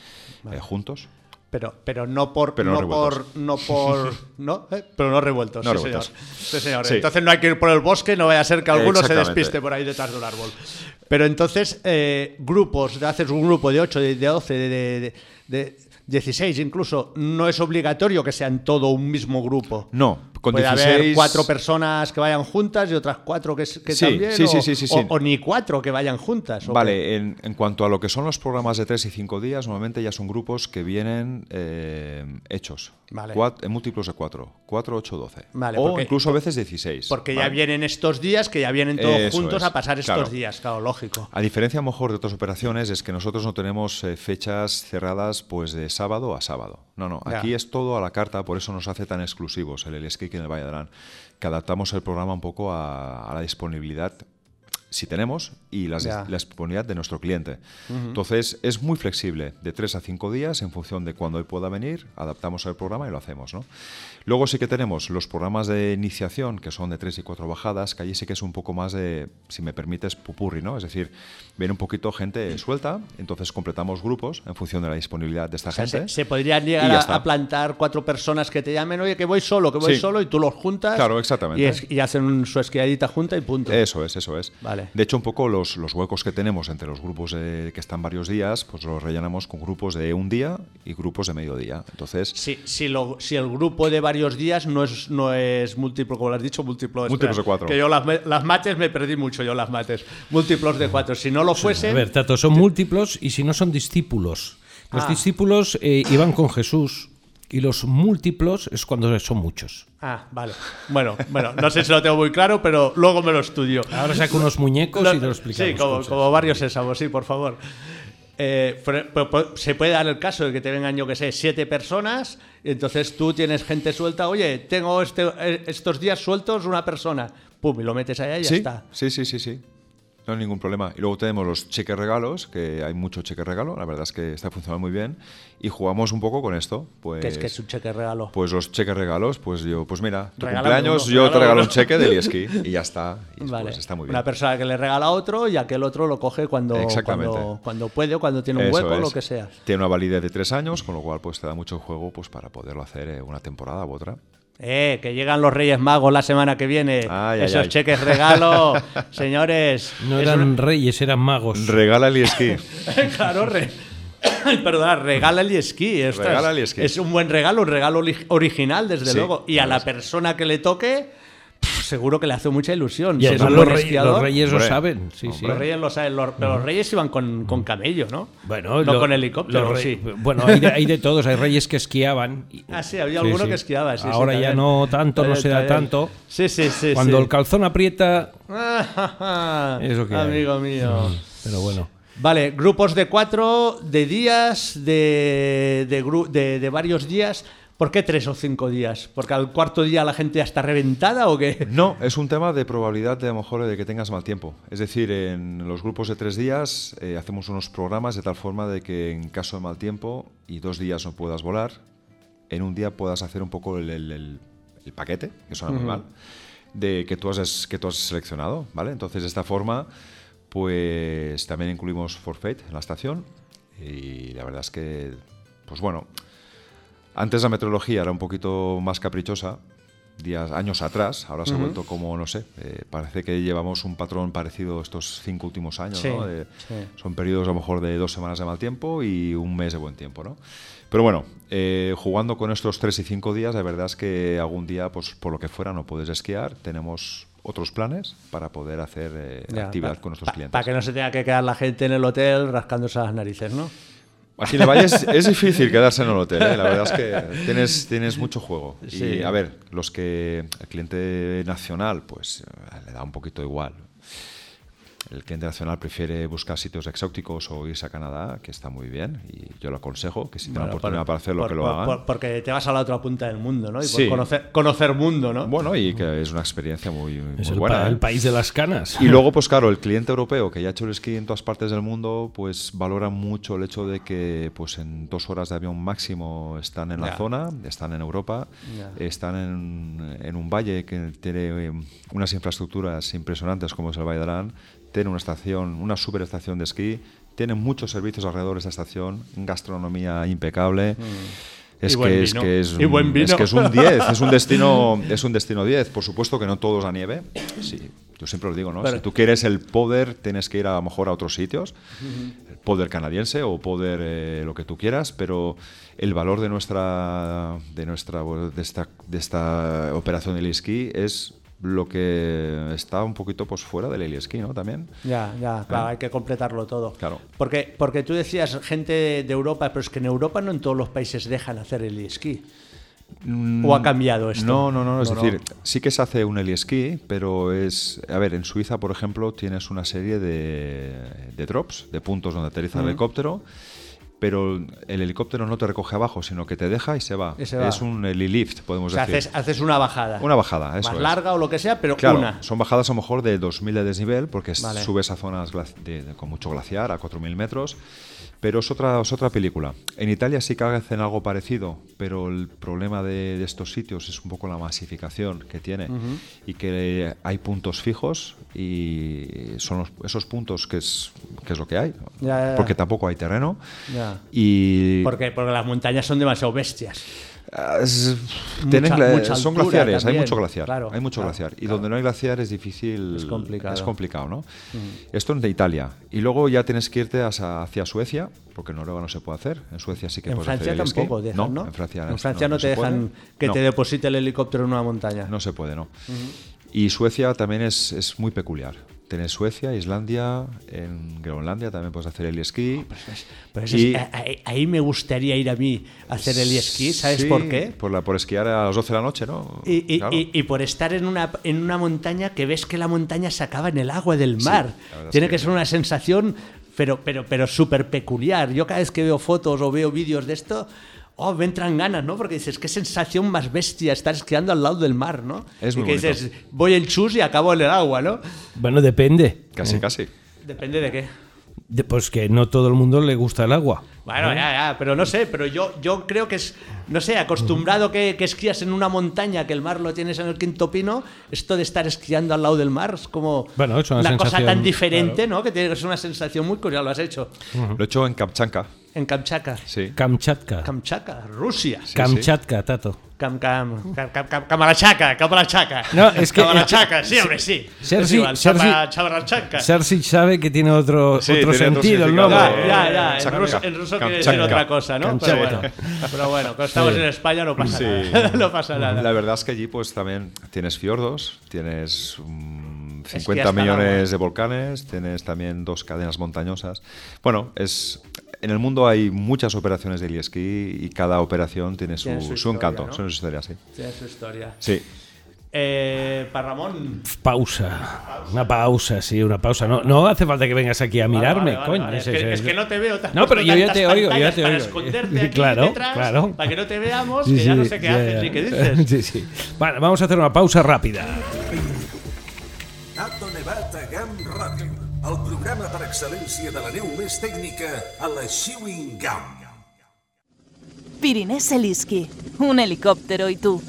eh, juntos. Pero, pero no por. Pero no no, por. No por. ¿no? ¿Eh? Pero no revueltos. No sí, revueltos. señor. Sí, señor. Sí. Entonces no hay que ir por el bosque, no vaya a ser que alguno se despiste por ahí detrás de un árbol. Pero entonces, eh, grupos, haces un grupo de 8, de, de 12, de, de, de 16 incluso, no es obligatorio que sean todo un mismo grupo. No, con Puede 16... haber cuatro personas que vayan juntas y otras cuatro que, que Sí, también. sí, o, sí, sí, sí, o- sí. o ni cuatro que vayan juntas. Vale, en, en cuanto a lo que son los programas de 3 y 5 días, normalmente ya son grupos que vienen eh, hechos. Vale. En múltiplos de 4. 4, 8, 12. Vale, o porque- incluso a veces 16. Porque ya vienen estos días, que ya vienen todos Eso juntos es, a pasar estos claro. días, claro, lógico. A diferencia a lo mejor de otras operaciones, es que nosotros no tenemos eh, fechas cerradas pues de sábado a sábado. No, no, Ya. aquí es todo a la carta, por eso nos hace tan exclusivos el Escape en el que adaptamos el programa un poco a, a la disponibilidad si tenemos y las- la disponibilidad de nuestro cliente. Entonces es muy flexible, de 3 a 5 días en función de cuándo él pueda venir, adaptamos el programa y lo hacemos. ¿no? Luego sí que tenemos los programas de iniciación, que son de 3 y 4 bajadas, que allí sí que es un poco más de, si me permites, pupurri, ¿no? Es decir, viene un poquito gente suelta, entonces completamos grupos en función de la disponibilidad de esta O sea, gente. se, se podrían llegar a, plantar cuatro personas que te llamen, oye, que voy solo, que voy Sí. solo, y tú los juntas. Claro, exactamente. Y, es- y hacen su esquiadita junta y punto. Eso es, eso es. Vale. De hecho, un poco los, los huecos que tenemos entre los grupos eh, que están varios días, pues los rellenamos con grupos de un día y grupos de medio día. Entonces, Si, si, lo- si el grupo de varios días no es, no es múltiplo, como lo has dicho, múltiplo. Múltiplos de cuatro. Que yo las, las mates me perdí mucho, yo las mates. Múltiplos de cuatro. Si no lo fuese. A ver, Tato, son múltiplos y si no son discípulos. Los Ah. discípulos eh, iban con Jesús Y los múltiplos es cuando son muchos. Ah, vale. Bueno, bueno, no sé si lo tengo muy claro, pero luego me lo estudio. Ahora saco unos muñecos Lo- y te lo explicamos. Sí, como, como varios sésamos, sí, por favor. Eh, pero- pero se puede dar el caso de que te vengan, yo que sé, siete personas, y entonces tú tienes gente suelta, oye, tengo este, eh, estos días sueltos una persona, pum, y lo metes allá y ya sí, está. sí, sí, sí, sí. No hay ningún problema. Y luego tenemos los cheques regalos, que hay mucho cheque regalo, la verdad es que está funcionando muy bien. Y jugamos un poco con esto. Pues, que es que es un cheque regalo. Pues los cheques regalos, pues yo, pues mira, tu Regálame cumpleaños, uno, yo te regalo uno. un cheque de Lieski y ya está. Y Vale. pues está muy bien. Una persona que le regala a otro y aquel otro lo coge cuando, cuando, cuando puede o cuando tiene un Eso hueco, es. lo que sea. Tiene una validez de tres años, con lo cual pues te da mucho juego pues para poderlo hacer eh, una temporada u otra. Eh, que llegan los Reyes Magos la semana que viene. Ay, Esos ay. cheques regalo, señores. No eran una- reyes, eran magos. Regala el Lieski. claro, re- Perdona, regala el esquí. Regala el esquí. Es un buen regalo, un regalo ori- original, desde Sí, luego. Y a la persona que le toque, seguro que le hace mucha ilusión. Y Si además los, los reyes lo saben. Sí, sí. los reyes lo saben, los- pero los reyes iban con, con camello, ¿no? Bueno, no lo- con helicóptero, los sí. Bueno, hay de, hay de todos. Hay reyes que esquiaban. Ah, sí, había alguno que esquiaba. sí, sí, Ahora ya también. no tanto, no se da tanto. Sí, sí, sí. Cuando sí. el calzón aprieta. Eso que hay. Amigo mío. Pero bueno. Vale, grupos de cuatro, de días, de, de- de varios días. ¿Por qué tres o cinco días? ¿Porque al cuarto día la gente ya está reventada o qué? No, es un tema de probabilidad de a lo mejor de que tengas mal tiempo. Es decir, en los grupos de tres días eh, hacemos unos programas de tal forma de que en caso de mal tiempo y dos días no puedas volar, en un día puedas hacer un poco el, el- el- el paquete, que suena muy mal, de que tú has, que tú has seleccionado, ¿vale? Entonces, de esta forma, pues también incluimos forfait en la estación y la verdad es que, pues bueno, antes la meteorología era un poquito más caprichosa, días, años atrás, ahora se ha vuelto como, no sé, eh, parece que llevamos un patrón parecido estos cinco últimos años, Sí, ¿no? De- sí. Son periodos a lo mejor de dos semanas de mal tiempo y un mes de buen tiempo, ¿no? Pero bueno, eh, jugando con estos tres y cinco días, la verdad es que algún día, pues por lo que fuera, no puedes esquiar, tenemos otros planes para poder hacer eh, Ya, actividad con nuestros clientes. Para que no se tenga que quedar la gente en el hotel rascándose las narices, ¿no? Aquí en el Valle es, es difícil quedarse en el hotel, ¿eh? la verdad es que tienes, tienes mucho juego. Sí. Y a ver, los que el cliente nacional, pues eh, le da un poquito igual. El cliente nacional prefiere buscar sitios exóticos o irse a Canadá, que está muy bien, y yo lo aconsejo, que si tiene la Bueno, oportunidad por- para hacerlo, por- que lo por- hagan. por- porque te vas a la otra punta del mundo, ¿no? Y Sí. por conocer, conocer mundo, ¿no? Bueno, y que es una experiencia muy, muy Es el, buena. pa- ¿eh? el país de las canas. Y luego, pues claro, el cliente europeo que ya ha hecho el esquí en todas partes del mundo, pues valora mucho el hecho de que pues en dos horas de avión máximo están en la zona, están en Europa, están en, en un valle que tiene eh, unas infraestructuras impresionantes como es el Valle de Arán, tiene una estación, una superestación de esquí, tiene muchos servicios alrededor de esta estación, gastronomía impecable. Es Y buen que, es que es es que es un 10, es un destino es un destino 10. Por supuesto que no todo es la nieve. Sí, yo siempre lo digo, ¿no? Pero- si tú quieres el poder, tienes que ir a lo mejor a otros sitios. Poder canadiense o poder eh, lo que tú quieras, pero el valor de nuestra de nuestra de esta de esta operación del esquí es lo que está un poquito pues fuera del esquí, ¿no? También. Ya, ya, claro, hay que completarlo todo. Claro. Porque, porque tú decías gente de Europa, pero es que en Europa no en todos los países dejan hacer el esquí. ¿O ha cambiado esto? Mm, No, no, no, es No, no. decir, sí que se hace un heliesquí, pero es, a ver, en Suiza, por ejemplo, tienes una serie de, de drops, de puntos donde aterriza el helicóptero, pero el helicóptero no te recoge abajo, sino que te deja y se va. Y se va. Es un helilift, O podemos sea, decir. haces, haces una bajada. Una bajada, eso Más es. larga o lo que sea, pero Claro, una. son bajadas a lo mejor de 2.000 de desnivel, porque Vale. subes a zonas de- de- con mucho glaciar, a 4.000 metros, pero es otra, es otra película. En Italia sí que hacen algo parecido, pero el problema de, de estos sitios es un poco la masificación que tiene y que hay puntos fijos y son los- esos puntos que es, que es lo que hay, Ya, ya, ya. porque tampoco hay terreno. Ya. Y Porque, porque las montañas son demasiado bestias. Ah, es- Mucha- mucha son glaciares, también, hay mucho glaciar. claro, hay mucho claro, glaciar. Y claro. donde no hay glaciar es difícil. Es complicado. es complicado, ¿no? Esto es de Italia. Y luego ya tienes que irte hacia, hacia Suecia, porque en Noruega no se puede hacer. En Suecia sí que En puedes Francia hacer el tampoco dejan, ¿no? En Francia, En Francia no, te dejan que te deposite el helicóptero en una montaña. No se puede, no. Y Suecia también es, es muy peculiar. Tienes Suecia, Islandia, en Groenlandia también puedes hacer el esquí. Pero eso Y- es- a- ahí, ahí me gustaría ir a mí a hacer el esquí, ¿sabes Sí, por qué? Por, la, por esquiar a las 12 de la noche, ¿no? Y, y- Claro. y- por estar en una, en una montaña que ves que la montaña se acaba en el agua del mar. la verdad es Tiene que- que ser una sensación, pero, pero, pero súper peculiar. Yo cada vez que veo fotos o veo vídeos de esto, oh, me entran ganas, ¿no? Porque dices, qué sensación más bestia estar esquiando al lado del mar, ¿no? Es y muy que bonito. dices, voy en chus y acabo en el agua, ¿no? Bueno, depende. Casi, casi. Depende de qué. Pues que no todo el mundo le gusta el agua. Bueno, ya, ya, pero no sé, pero yo, yo creo que es, no sé, acostumbrado que, que esquías en una montaña, que el mar lo tienes en el quinto pino, esto de estar esquiando al lado del mar es como Bueno, es una cosa tan diferente, ¿no? Que tiene que ser una sensación muy curiosa, lo has hecho. Lo he hecho en Kamchatka. En Kamchatka. Sí. Kamchatka. Kamchatka, Rusia. Sí, Kamchatka, Tato. Cam, cam, cam, cam, cam- Kamarachaca, Kamarachaca. No, es que- Kamarachaca, sí, hombre, sí. Chamarachaca. Sergi sabe que tiene otro, Sí, otro tiene otro sentido el significado. nombre. Ya, ya, ya. En ruso, en ruso quiere decir otra cosa, ¿no? Pero bueno, pero bueno, cuando estamos en España no pasa Sí. nada. no pasa nada. La verdad es que allí pues también tienes fiordos, tienes mm, Esquí 50 hasta el agua. millones de volcanes, tienes también dos cadenas montañosas. Bueno, es en el mundo hay muchas operaciones de esquí y cada operación tiene su, Tiene su su historia, encanto, ¿no? su historia, sí. Tiene su historia. Sí. Eh, para Ramón. Pausa. Una pausa, sí, una pausa. No, no hace falta que vengas aquí a mirarme, Vale, vale, coño. vale. Es, que, ese- es que no te veo. te No, pero yo ya te oigo, yo ya te para oigo. esconderte aquí Claro, detrás, claro. Para que no te veamos, Sí, que ya sí, no sé qué ya, haces ya. ni qué dices. Sí, sí. Vale, vamos a hacer una pausa rápida. El programa per excel·lència de la neu més tècnica a la Chewing Gum. Pirinés Eliski, un helicóptero y tú.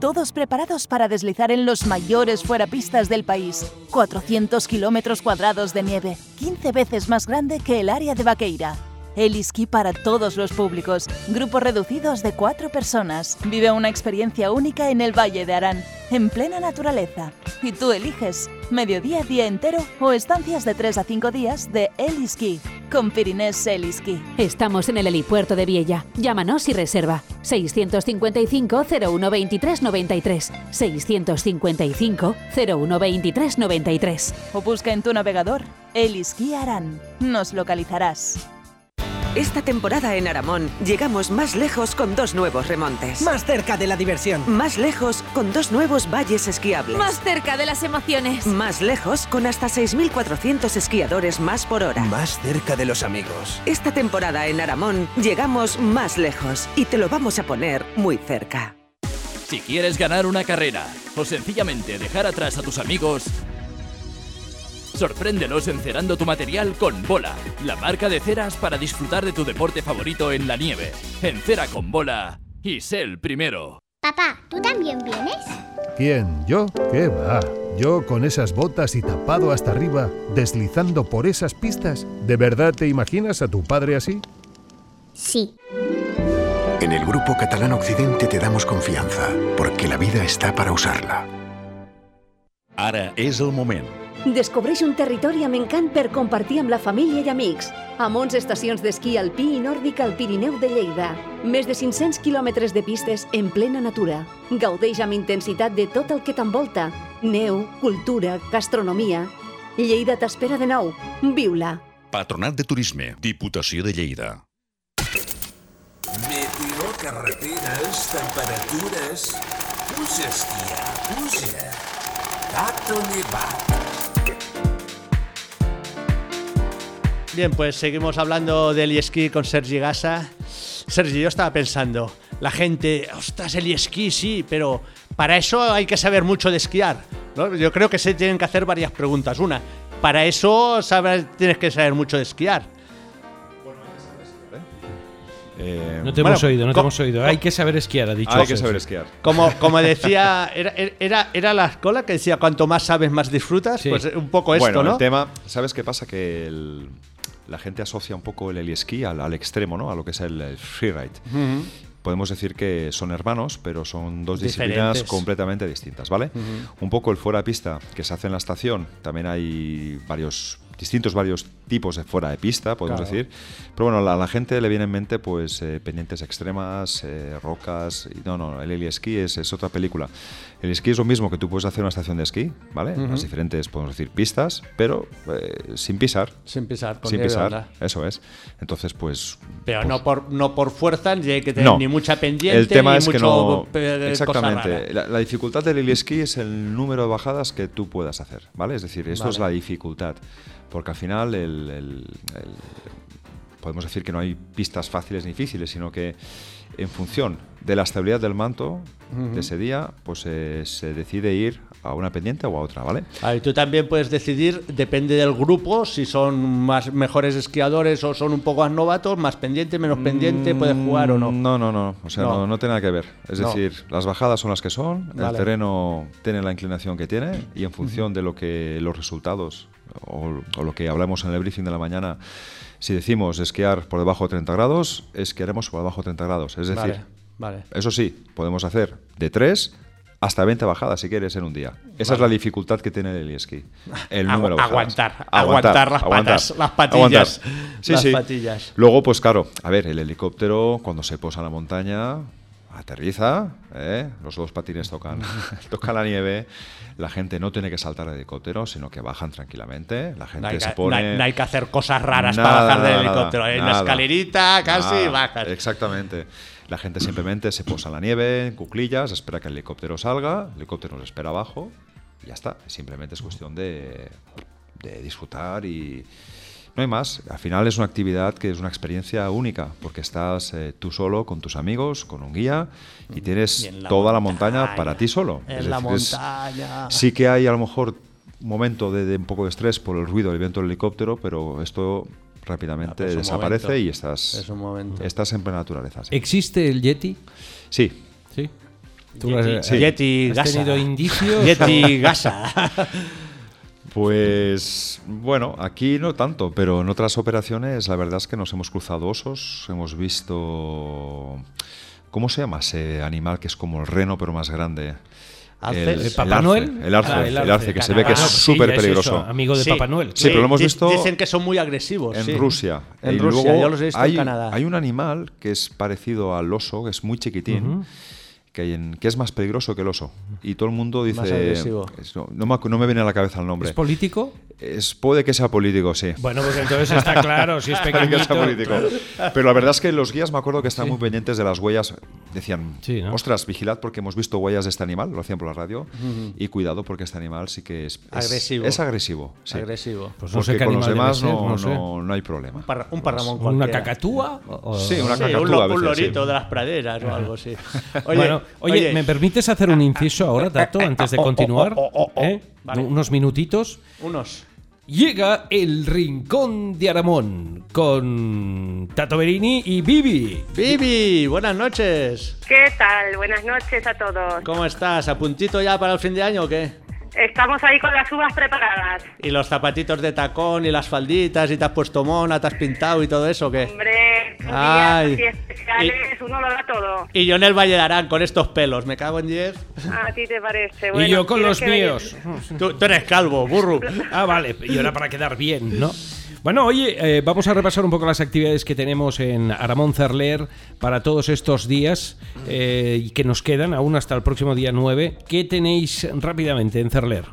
Todos preparados para deslizar en los mayores fuerapistas del país. 400 kilómetros cuadrados de nieve, 15 veces más grande que el área de Vaqueira. Eliski para todos los públicos, grupos reducidos de cuatro personas. Vive una experiencia única en el Valle de Arán, en plena naturaleza. Y tú eliges, mediodía, día entero o estancias de 3 a 5 días de Eliski, con Pirinés Eliski. Estamos en el helipuerto de Viella. Llámanos y reserva. 655 0123 93. 655 0123 93. o busca en tu navegador Eliski Arán. Nos localizarás. Esta temporada en Aramón llegamos más lejos con dos nuevos remontes. Más cerca de la diversión. Más lejos con dos nuevos valles esquiables. Más cerca de las emociones. Más lejos con hasta 6.400 esquiadores más por hora. Más cerca de los amigos. Esta temporada en Aramón llegamos más lejos y te lo vamos a poner muy cerca. Si quieres ganar una carrera o sencillamente dejar atrás a tus amigos, sorpréndelos encerando tu material con Bola, la marca de ceras para disfrutar de tu deporte favorito en la nieve. Encera con Bola y sé el primero. Papá, ¿tú también vienes? ¿Quién? ¿Yo? ¿Qué va? Yo con esas botas y tapado hasta arriba, deslizando por esas pistas. ¿De verdad te imaginas a tu padre así? Sí. En el Grupo Catalán Occidente te damos confianza, porque la vida está para usarla. Ara és el moment. Descobreix un territori amb encant per compartir amb la família i amics. Amb 11 estacions d'esquí alpí i nòrdic al Pirineu de Lleida. Més de 500 quilòmetres de pistes en plena natura. Gaudeix amb intensitat de tot el que t'envolta. Neu, cultura, gastronomia. Lleida t'espera de nou. Viu-la. Patronat de Turisme, Diputació de Lleida. Meteo, carreteres, temperatures... Puja, esquia, puja. Tato Nevat. Bien, pues seguimos hablando del esquí con Sergi Gasa. Sergi, yo estaba pensando, la gente, ostras, el esquí sí, pero para eso hay que saber mucho de esquiar. ¿no? Yo creo que se tienen que hacer varias preguntas. Una, para eso sabes, tienes que saber mucho de esquiar. Eh, No te Bueno, hemos oído, no te hemos oído. Hay que saber esquiar, ha dicho. hay que saber esquiar. Como, como decía, era, era, era la escuela que decía, cuanto más sabes, más disfrutas. Sí. Pues un poco esto, bueno, ¿no? el tema, ¿sabes qué pasa? Que el- la gente asocia un poco el esquí al, al extremo, ¿no? A lo que es el, el freeride. Podemos decir que son hermanos, pero son dos disciplinas completamente distintas, ¿vale? Un poco el fuera de pista que se hace en la estación, también hay varios distintos varios tipos de fuera de pista, podemos Claro. decir. Pero bueno, a la, la gente le viene en mente pues eh, pendientes extremas, eh, rocas. Y no, no, el heli esquí es, es otra película. El esquí es lo mismo que tú puedes hacer una estación de esquí, ¿vale? Ujú. Las diferentes, podemos decir, pistas, pero eh, sin pisar. Sin pisar, con Sin pisar, onda. eso es. Entonces, pues... Pero pues, no por no por fuerza, ni hay que tener no. ni mucha pendiente, El tema ni es que mucho, no. eh, Exactamente. La, la dificultad del heli esquí es el número de bajadas que tú puedas hacer, ¿vale? Es decir, esto es Vale. la dificultad. Porque al final el- el- el- podemos decir que no hay pistas fáciles ni difíciles, sino que en función de la estabilidad del manto de ese día, pues eh, se decide ir a una pendiente o a otra, ¿vale? A ver, tú también puedes decidir, depende del grupo, si son más mejores esquiadores o son un poco más novatos, más pendiente, menos pendiente, puedes jugar o no. No, no, no. O sea, No. no, no tiene nada que ver. Es No. decir, las bajadas son las que son, el terreno tiene la inclinación que tiene y en función de lo que los resultados o, o lo que hablamos en el briefing de la mañana, si decimos esquiar por debajo de 30 grados, esquiaremos por debajo de 30 grados. Es decir, Vale, vale. eso sí, podemos hacer de 3 hasta 20 bajadas si quieres en un día. Esa es la dificultad que tiene el esquí. El número de bajadas. aguantar, aguantar las patas, las patillas, Aguantar. Sí, las sí. patillas. Luego, pues claro, a ver, el helicóptero cuando se posa en la montaña, aterriza, ¿eh? los dos patines tocan, tocan la nieve, la gente no tiene que saltar al helicóptero, sino que bajan tranquilamente, la gente No hay, se que, pone... no hay- no hay que hacer cosas raras Nada, para bajar del helicóptero. Hay una nada. escalerita, casi Nada, bajas. Exactamente. La gente simplemente se posa en la nieve, en cuclillas, espera que el helicóptero salga, el helicóptero nos espera abajo y ya está. Simplemente es cuestión de, de disfrutar y no hay más. Al final es una actividad que es una experiencia única porque estás eh, tú solo con tus amigos, con un guía y tienes Y la toda la montaña para ti solo. En Es la decir, es- montaña. Sí que hay a lo mejor un momento de, de un poco de estrés por el ruido del viento del helicóptero, pero esto rápidamente desaparece momento. y estás, Es un momento. estás en plena naturaleza. sí. ¿Existe el Yeti? Sí. Sí. ¿Tú Yeti- has- Sí. Yeti has Gasa. tenido indicios? Yeti Gasa. Pues bueno, aquí no tanto, pero en otras operaciones la verdad es que nos hemos cruzado osos, hemos visto... ¿Cómo se llama ese animal que es como el reno pero más grande? ¿Alces? ¿El Papá arce, Noel? El arce, Ah, el el arce, arce, que se ve que es sí, súper peligroso. eso, amigo de Sí, Papá Noel. Sí, pero lo hemos visto Dicen que son muy agresivos. en sí. Rusia. En y Rusia, luego yo los he visto hay, en Canadá. hay un animal que es parecido al oso, que es muy chiquitín. Que, hay en- que es más peligroso que el oso. Y todo el mundo dice... Más agresivo. es- no, no me, acu- no me viene a la cabeza el nombre. ¿Es político? Es- puede que sea político, sí. Bueno, pues entonces está claro, si es Puede que sea pequeñito. político. Pero la verdad es que los guías me acuerdo que estaban muy pendientes de las huellas. Decían, Sí, ¿no? ostras, vigilad porque hemos visto huellas de este animal, lo hacían por la radio, y cuidado porque este animal sí que es, es- Agresivo. Es, agresivo. sí. Agresivo. Pues no porque sé qué con los demás ser, no, no sé. no- no hay problema. Parra- un parramón ¿Una cacatúa? O- o- Sí, una Sí, cacatúa un, lorito sí. de las praderas o algo así. Oye, bueno, oye, ¿me permites hacer un inciso ahora, Tato, antes de Oh, oh, continuar? oh, oh, oh, ¿Eh? vale. Unos minutitos. Unos. Llega el Rincón de Aramón con Tato Berini y Bibi. Bibi, buenas noches. ¿Qué tal? Buenas noches a todos. ¿Cómo estás? ¿A puntito ya para el fin de año o qué? Estamos ahí con las uvas preparadas. ¿Y los zapatitos de tacón y las falditas y te has puesto mona, te has pintado y todo eso o qué? Hombre, días Ay. así especiales, uno lo da todo. Y yo en el Valle de Arán con estos pelos, me cago en 10. A ti te parece. y Bueno, yo con los míos. Tú, tú eres calvo, burro. Ah, vale, y ahora para quedar bien, ¿no? Bueno, oye, eh, vamos a repasar un poco las actividades que tenemos en Aramón Cerler para todos estos días eh, y que nos quedan aún hasta el próximo día 9. ¿Qué tenéis rápidamente en Cerler?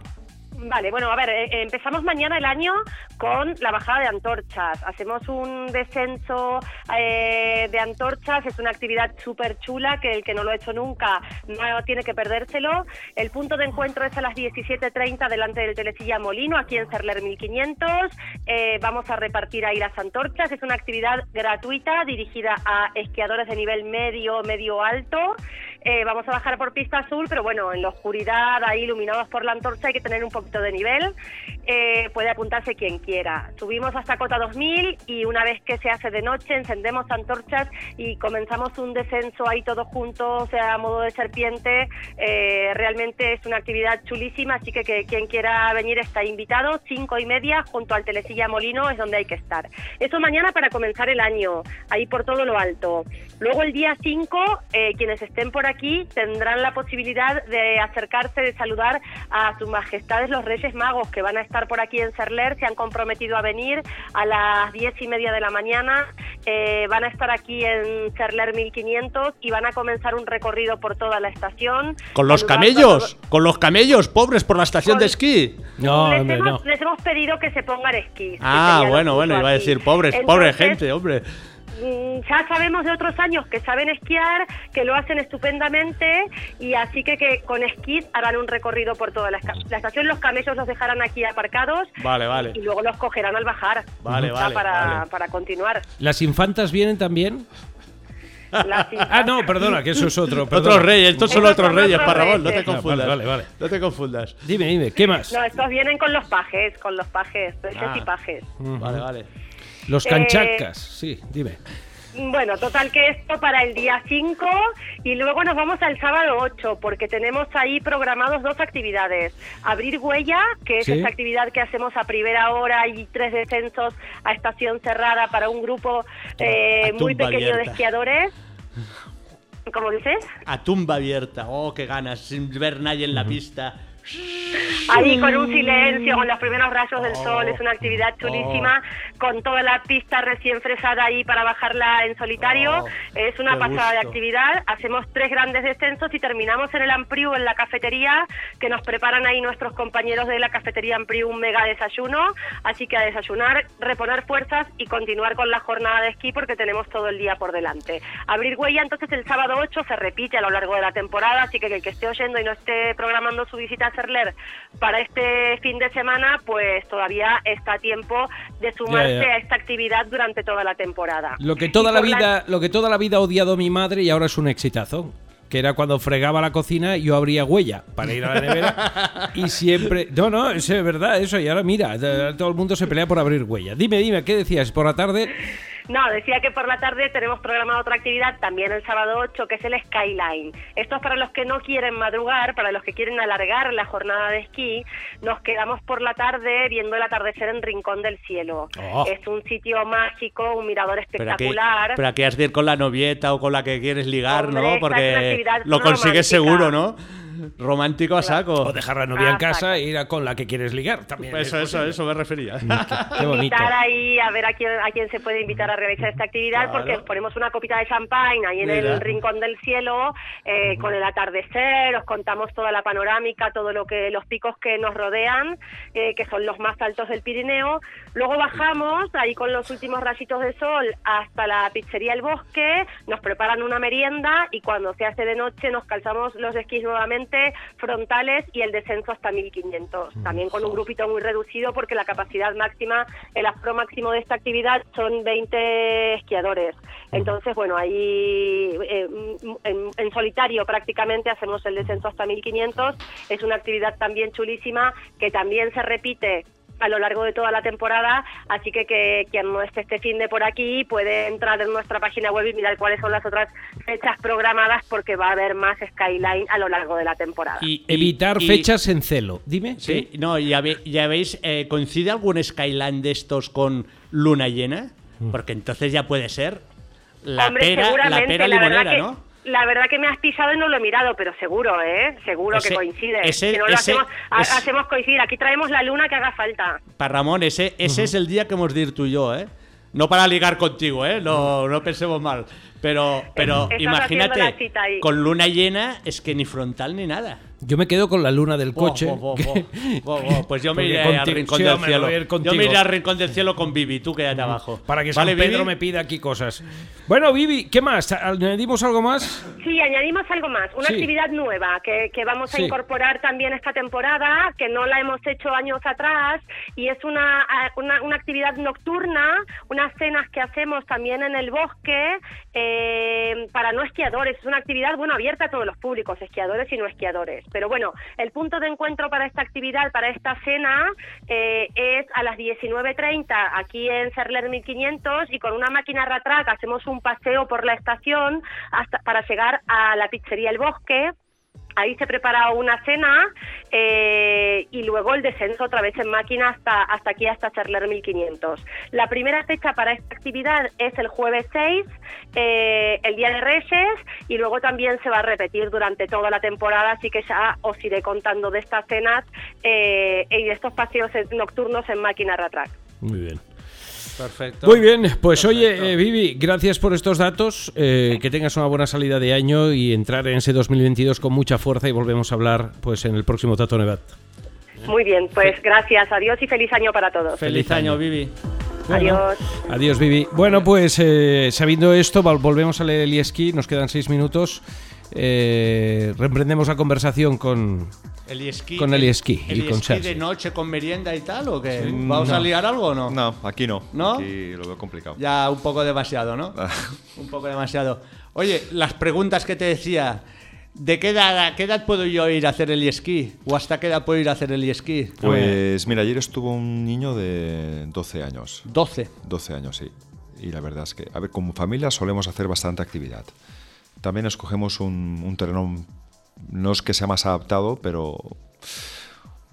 Vale, bueno, a ver, eh, empezamos mañana el año con la bajada de antorchas. Hacemos un descenso eh, de antorchas, es una actividad súper chula que el que no lo ha hecho nunca no tiene que perdérselo. El punto de encuentro es a las 17.30 delante del Telecilla Molino, aquí en Cerler 1500. Eh, vamos a repartir ahí las antorchas. Es una actividad gratuita dirigida a esquiadores de nivel medio, medio alto. Eh, vamos a bajar por pista azul, pero bueno, en la oscuridad, ahí iluminados por la antorcha, hay que tener un poquito de nivel. Eh, puede apuntarse quien quiera. Subimos hasta cota 2000 y una vez que se hace de noche encendemos antorchas y comenzamos un descenso ahí todos juntos, o sea, a modo de serpiente. Eh, realmente es una actividad chulísima, así que, que quien quiera venir está invitado. Cinco y media junto al Telecilla Molino es donde hay que estar. Eso mañana para comenzar el año, ahí por todo lo alto. Luego el día 5, eh, quienes estén por aquí tendrán la posibilidad de acercarse, de saludar a sus majestades los Reyes Magos que van a estar por aquí en Cerler. Se han comprometido a venir a las diez y media de la mañana. Eh, van a estar aquí en Cerler 1500 y van a comenzar un recorrido por toda la estación. Con los camellos, con los camellos, pobres por la estación de esquí. No, les, hombre, hemos, no. les hemos pedido que se pongan esquís. que Ah, bueno, bueno, iba a aquí. decir pobres, pobre Entonces, gente, hombre. Mm, Ya sabemos de otros años que saben esquiar, que lo hacen estupendamente y así que, que con esquís harán un recorrido por toda la, estación. Los camellos los dejarán aquí aparcados Vale, vale. y luego los cogerán al bajar. Vale, Ya vale, para, vale. para continuar. ¿Las infantas vienen también? Ah, no, perdona, que eso es otro. perdona. Otros reyes, estos son otros reyes, Parrabón, no te reyes. Confundas. vale, vale, vale. No te confundas. Dime, dime, ¿qué más? No, estos vienen con los pajes, con los pajes, peces Ah. y pajes. Vale, vale. Los Eh, canchacas, sí, dime. Bueno, total que esto para el día 5 y luego nos vamos al sábado 8 porque tenemos ahí programados dos actividades. Abrir huella, que es Sí. esta actividad que hacemos a primera hora y tres descensos a estación cerrada para un grupo eh, muy pequeño de esquiadores. ¿Cómo dices? A tumba abierta. Oh, qué ganas, sin ver nadie en la pista. Ahí con un silencio, con los primeros rayos del Oh. sol, es una actividad chulísima, con toda la pista recién fresada ahí para bajarla en solitario. Oh, es una pasada de gusto. actividad. Hacemos tres grandes descensos y terminamos en el Ampriu, en la cafetería, que nos preparan ahí nuestros compañeros de la cafetería Ampriu un mega desayuno. Así que a desayunar, reponer fuerzas y continuar con la jornada de esquí porque tenemos todo el día por delante. Abrir huella, entonces el sábado 8 se repite a lo largo de la temporada, así que el que esté oyendo y no esté programando su visita Serler para este fin de semana, pues todavía está a tiempo de sumarse Ya, ya. a esta actividad durante toda la temporada. Lo que toda Y la vida, lo que toda la vida ha odiado mi madre y ahora es un exitazo. Que era cuando fregaba la cocina yo abría huella para ir a la nevera y siempre... No, no, es verdad eso. Y ahora mira, eh, todo el mundo se pelea por abrir huella. Dime, dime, ¿qué decías? ¿Por la tarde? No, decía que por la tarde tenemos programada otra actividad también el sábado 8, que es el Skyline. Esto es para los que no quieren madrugar, para los que quieren alargar la jornada de esquí. Nos quedamos por la tarde viendo el atardecer en Rincón del Cielo. Oh. Es un sitio mágico, un mirador espectacular. pero aquí has de ir con la novieta o con la que quieres ligar, Hombre, ¿no? Porque lo consigues romántica. seguro, ¿no? Romántico a saco. O dejar la novia en casa e ir a con la que quieres ligar también. Eso, es eso, me refería. Qué bonito. invitar ahí a ver a quién, a quién se puede invitar a realizar esta actividad Claro. porque ponemos una copita de champagne ahí en Mira. el rincón del cielo eh, con el atardecer, os contamos toda la panorámica, todo lo que los picos que nos rodean, eh, que son los más altos del Pirineo. Luego bajamos ahí con los últimos rayitos de sol hasta la pizzería El Bosque, nos preparan una merienda y cuando se hace de noche nos calzamos los esquís nuevamente frontales y el descenso hasta 1500. También con un grupito muy reducido porque la capacidad máxima, el afro máximo de esta actividad son 20 esquiadores. Entonces, bueno, ahí eh, en, en solitario prácticamente hacemos el descenso hasta 1500. Es una actividad también chulísima que también se repite a lo largo de toda la temporada, así que, que quien no esté este fin de por aquí puede entrar en nuestra página web y mirar cuáles son las otras fechas programadas porque va a haber más Skyline a lo largo de la temporada. Y, Evitar y- fechas en celo. Dime. Sí, no, ya, ve- ya veis, eh, ¿coincide algún Skyline de estos con luna llena? Porque entonces ya puede ser la Hombre, pera, la pera limonera, que- ¿no? La verdad que me has pisado y no lo he mirado, pero seguro, ¿eh? Seguro Ese- que coincide. ese- si no lo ese- hacemos, ha- es- hacemos coincidir. Aquí traemos la luna que haga falta. Para Ramón, ese, ese es el día que hemos de ir tú y yo, ¿eh? No para ligar contigo, ¿eh? No, no pensemos mal. Pero, pero imagínate, con luna llena es que ni frontal ni nada. Yo me quedo con la luna del coche. Pues yo me iré al rincón sí, del cielo. Yo me iré al rincón del cielo con Vivi, tú quédate abajo. Para que San ¿Vale, Pedro Vivi? me pida aquí cosas. Bueno, Vivi, ¿qué más? ¿Añadimos algo más? Sí, añadimos algo más, una Sí. actividad nueva que, que vamos a Sí. incorporar también esta temporada, que no la hemos hecho años atrás, y es una, una, una actividad nocturna, unas cenas que hacemos también en el bosque eh, para no esquiadores. Es una actividad, bueno, abierta a todos los públicos, esquiadores y no esquiadores. Pero bueno, el punto de encuentro para esta actividad, para esta cena, eh, es a las 19.30 aquí en Cerler 1500 y con una máquina ratrack hacemos un paseo por la estación hasta para llegar a la pizzería El Bosque Ahí se prepara una cena eh, y luego el descenso otra vez en máquina hasta, hasta aquí, hasta Charler 1500. La primera fecha para esta actividad es el jueves 6, eh, el Día de Reyes, y luego también se va a repetir durante toda la temporada, así que ya os iré contando de estas cenas eh, y de estos paseos nocturnos en máquina Ratrack. Muy bien. Perfecto. Muy bien, pues oye, eh, Vivi, gracias por estos datos, eh, que tengas una buena salida de año y entrar en ese 2022 con mucha fuerza y volvemos a hablar pues en el próximo Tato Nevat. Muy bien, pues gracias, adiós y feliz año para todos. Feliz año, Vivi. Adiós. Adiós, Vivi. Bueno, pues eh, sabiendo esto, vol- volvemos a leer el esquí, nos quedan seis minutos. Eh, reemprendemos la conversación con, El esquí, con el esquí el y con esquí Sergi. de noche con merienda y tal o qué? Sí, ¿Vamos a no. liar algo o no? No, aquí no. ¿No? Aquí lo veo complicado. Ya un poco demasiado, ¿no? un poco demasiado. Oye, las preguntas que te decía, ¿de qué edad, a qué edad puedo yo ir a hacer el esquí? ¿O hasta qué edad puedo ir a hacer el esquí? Pues mira, ayer estuvo un niño de 12 años. 12. 12 años, sí. Y la verdad es que, a ver, como familia solemos hacer bastante actividad. También escogemos un, un terreno, no es que sea más adaptado, pero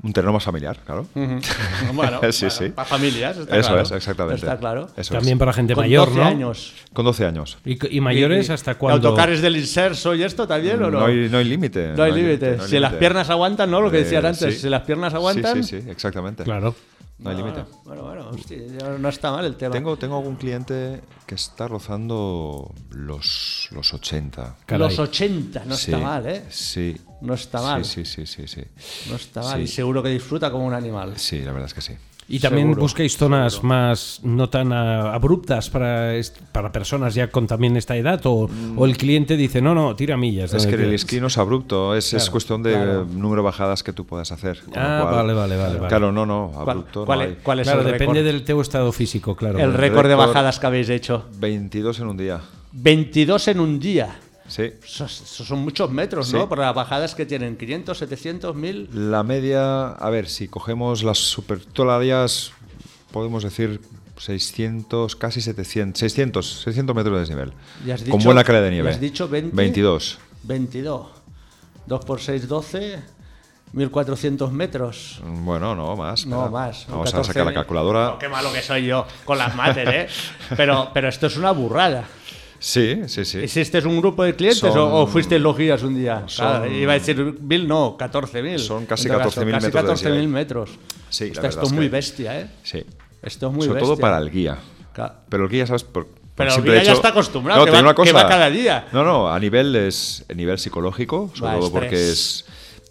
un terreno más familiar, claro. Bueno, sí, bueno, sí. para familias, está Eso claro. es, exactamente. Está claro. Eso También es. para gente Con mayor, 12 ¿no? años. Con 12 años. ¿Y, y mayores Y- hasta cuándo? ¿Autocares del inserso y esto también o no? No hay, no hay límite. No hay límite. no si las piernas aguantan, ¿no? Lo que Eh, decían antes. sí. Si las piernas aguantan. Sí, sí, sí, exactamente. Claro. No hay límite. Bueno, bueno, hostia, no está mal el tema. Tengo, tengo algún cliente que está rozando los, los 80. Los 80, no Sí, está mal, ¿eh? Sí. No está mal. Sí, sí, sí, sí. sí. No está mal. Sí. Y seguro que disfruta como un animal. Sí, la verdad es que sí. Y también Seguro, buscáis zonas más no tan abruptas para, para personas ya con también esta edad o, o el cliente dice no, no, tira millas. Es que el quieras". esquí no es abrupto, es, es cuestión de claro. número de bajadas que tú puedas hacer. Ah, cual- vale, vale, vale. Claro, no, no, ¿Cuál- abrupto cuál no es- hay. cuál es Claro, el depende del teu estado físico, claro. El récord de bajadas que habéis hecho. 22 en un día. 22 en un día. Sí. Eso son muchos metros, Sí. ¿no? Por las bajadas que tienen. 500, 700, 1000. La media, a ver, si cogemos las super toladías, podemos decir 600, casi 700, 600, 600 metros de desnivel. ¿Y has con dicho- buena calidad de nieve. has dicho 20? 22. 22. 2 por 6, 12. 1400 metros. Bueno, no, más. No, espera. más. Vamos 14.000. a sacar la calculadora. No, qué malo que soy yo con las mates, ¿eh? pero, pero esto es una burrada. Sí, sí, sí. ¿Hiciste un grupo de clientes Son- o, o fuisteis los guías un día? son- Claro, iba a decir mil, no, 14.000. Son casi En todo caso, 14.000 casi metros de 14.000 desnivel. metros. Sí, Hostia, esto es muy bestia, ¿eh? Sí. Esto es muy Sobre bestia. todo para el guía. Claro. Pero el guía, ¿sabes? Por, Pero el guía ya está acostumbrado, No, que va- una cosa. que va cada día. No, no, a nivel, es, a nivel psicológico, sobre Va, todo estrés. porque es,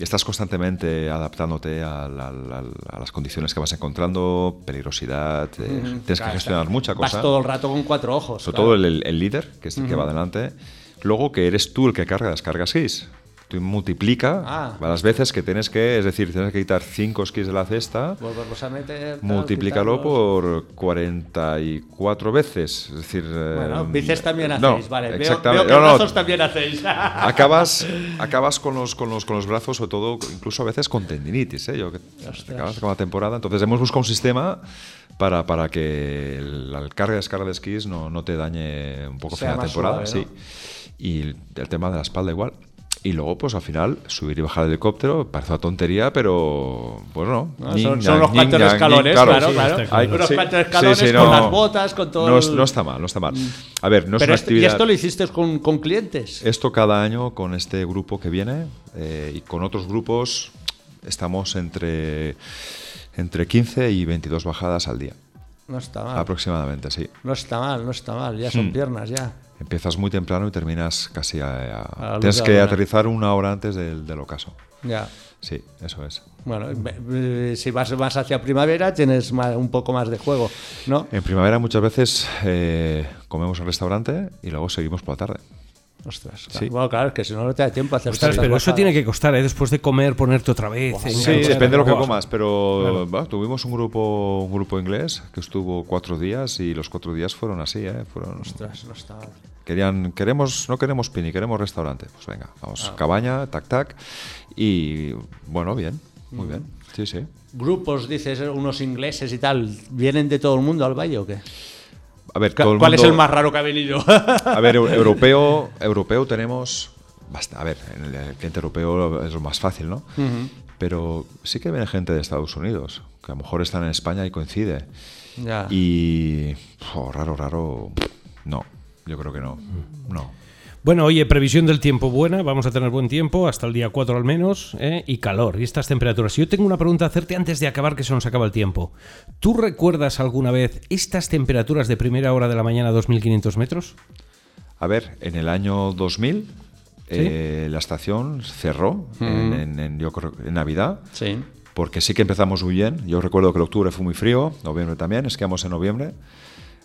estás constantemente adaptándote a, la- la- a las condiciones que vas encontrando, peligrosidad, eh, Mm, tienes que claro, gestionar claro. mucha cosa. Vas todo el rato con cuatro ojos. Sobre claro. todo el, el líder, que es el que Ujú. va adelante. Luego que eres tú el que carga las cargas skis. Tú multiplica Ah. las veces que tienes que, es decir, tienes que quitar 5 skis de la cesta, Volverlos a meter. tal, multiplícalo quitarlos. por 44 veces. Es decir, Bueno, eh, bíceps también no, hacéis, vale. Exactamente. veo que No, no, brazos también hacéis. acabas, acabas con los, con, los, con los brazos, sobre todo, incluso a veces con tendinitis. ¿eh? Yo, que acabas con la temporada. Entonces, hemos buscado un sistema para, para que la carga y descarga de esquís no, no te dañe un poco Sea final de temporada. suave, sí. Y el tema de la espalda igual. Y luego, pues al final, subir y bajar el helicóptero, parece una tontería, pero bueno, No, son- son los ñang, escalones, claro, sí, claro. Unos Sí, sí, escalones sí, con las botas, con todo No, el- no está mal, no está mal. A ver, no es una esto- actividad... ¿Y esto lo hiciste con, con clientes? Esto cada año con este grupo que viene eh, y con otros grupos estamos entre, entre 15 y 22 bajadas al día. No está mal. Aproximadamente, sí. No está mal, no está mal. Ya son Hmm. piernas, ya. Empiezas muy temprano y terminas casi a... tienes que aterrizar una hora antes del, del ocaso. Ya. Sí, eso es. Bueno, si vas más hacia primavera, tienes más- un poco más de juego, ¿no? En primavera muchas veces eh, comemos en restaurante y luego seguimos por la tarde. Ostras, Sí. claro. Bueno, claro, es que si no, no te da tiempo a hacer Ostras, pero eso tiene que costar, ¿eh? Después de comer, ponerte otra vez. Sí, depende de lo que comas, pero Claro. bueno, tuvimos un grupo, un grupo inglés que estuvo cuatro días y los cuatro días fueron así, ¿eh? Fueron, Ostras, no está. Querían, queremos, no queremos pini, queremos restaurante. Pues venga, vamos, Ah. cabaña, tac, tac. Y bueno, bien, muy bien. Sí, sí. Grupos, dices, unos ingleses y tal, ¿vienen de todo el mundo al valle o qué? A ver, Ca- todo el ¿Cuál es el más raro que ha venido? A ver, eu- europeo, europeo tenemos basta- a ver, en el, cliente europeo es lo más fácil, ¿no? Pero sí que viene gente de Estados Unidos, que a lo mejor están en España y coincide. Ya. Y oh, raro, raro, no, yo creo que no, no. Bueno, oye, previsión del tiempo buena, vamos a tener buen tiempo, hasta el día 4 al menos, ¿eh? y calor, y estas temperaturas. Yo tengo una pregunta a hacerte antes de acabar, que se nos acaba el tiempo. ¿Tú recuerdas alguna vez estas temperaturas de primera hora de la mañana a 2.500 metros? A ver, en el año 2000 eh, la estación cerró en, Mm. en- en- yo creo, en Navidad. Sí. Porque sí que empezamos muy bien. Yo recuerdo que el octubre fue muy frío, noviembre también, esquiamos en noviembre.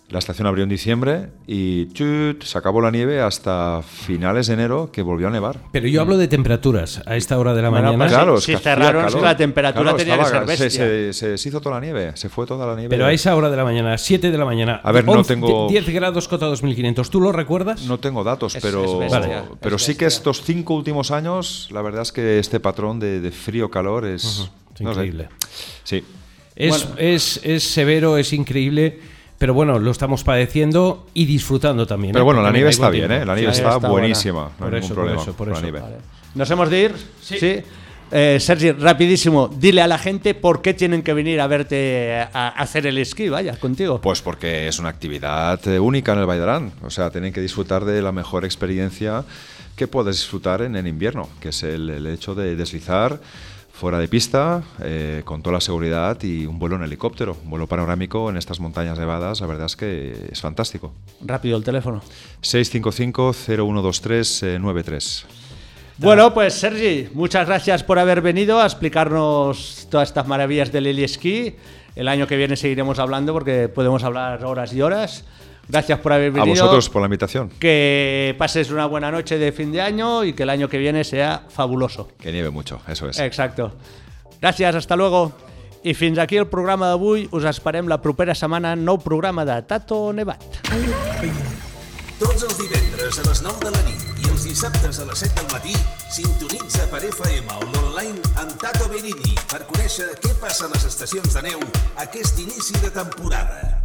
La estación abrió en diciembre y chut, se acabó la nieve hasta finales de enero que volvió a nevar. Pero yo hablo de temperaturas a esta hora de la Bueno, mañana. pues Claro, si- si que cerraron, que calor. la temperatura Claro, tenía que estaba- ser se- bestia. Se, se deshizo toda la nieve, se fue toda la nieve. Pero a esa hora de la mañana, 7 de la mañana. A ver, no tengo- 10 grados cota 2500. ¿Tú lo recuerdas? No tengo datos, pero, es bestia, Vale. pero sí que estos cinco últimos años, la verdad es que este patrón de, de frío-calor es, Ujú, es no sé. increíble. Sí. Es, es, es severo, es increíble, pero bueno, lo estamos padeciendo y disfrutando también. Pero ¿eh? bueno, la nieve está bien. ¿eh? La nieve Sí, está, está buenísima, buena. no Por hay eso, ningún por problema eso, por con la eso. nieve. Vale. ¿Nos hemos de ir? Sí. Eh, Sergi, rapidísimo, dile a la gente por qué tienen que venir a verte a, hacer el esquí, vaya, contigo. Pues porque es una actividad eh, única en el Baidarán. O sea, tienen que disfrutar de la mejor experiencia que puedes disfrutar en el invierno, que es el, el hecho de deslizar fuera de pista, eh, con toda la seguridad y un vuelo en helicóptero, un vuelo panorámico en estas montañas nevadas, la verdad es que es fantástico. Rápido el teléfono. 655-0123-93. Bueno, pues Sergi, muchas gracias por haber venido a explicarnos todas estas maravillas del Eli Esquí. El año que viene seguiremos hablando porque podemos hablar horas y horas. Gracias por haber A venido. vosotros por la invitación. Que pases una buena noche de fin de año y que el año que viene sea fabuloso. Que nieve mucho, eso es. Exacto. Gràcies, hasta luego. I fins aquí el programa d'avui. Us esperem la propera setmana en nou programa de Tato Nevat. Tots els divendres a les 9 de la nit i els dissabtes a les 7 del matí sintonitza per FM o l'online amb Tato Benini per conèixer què passa a les estacions de neu aquest inici de temporada.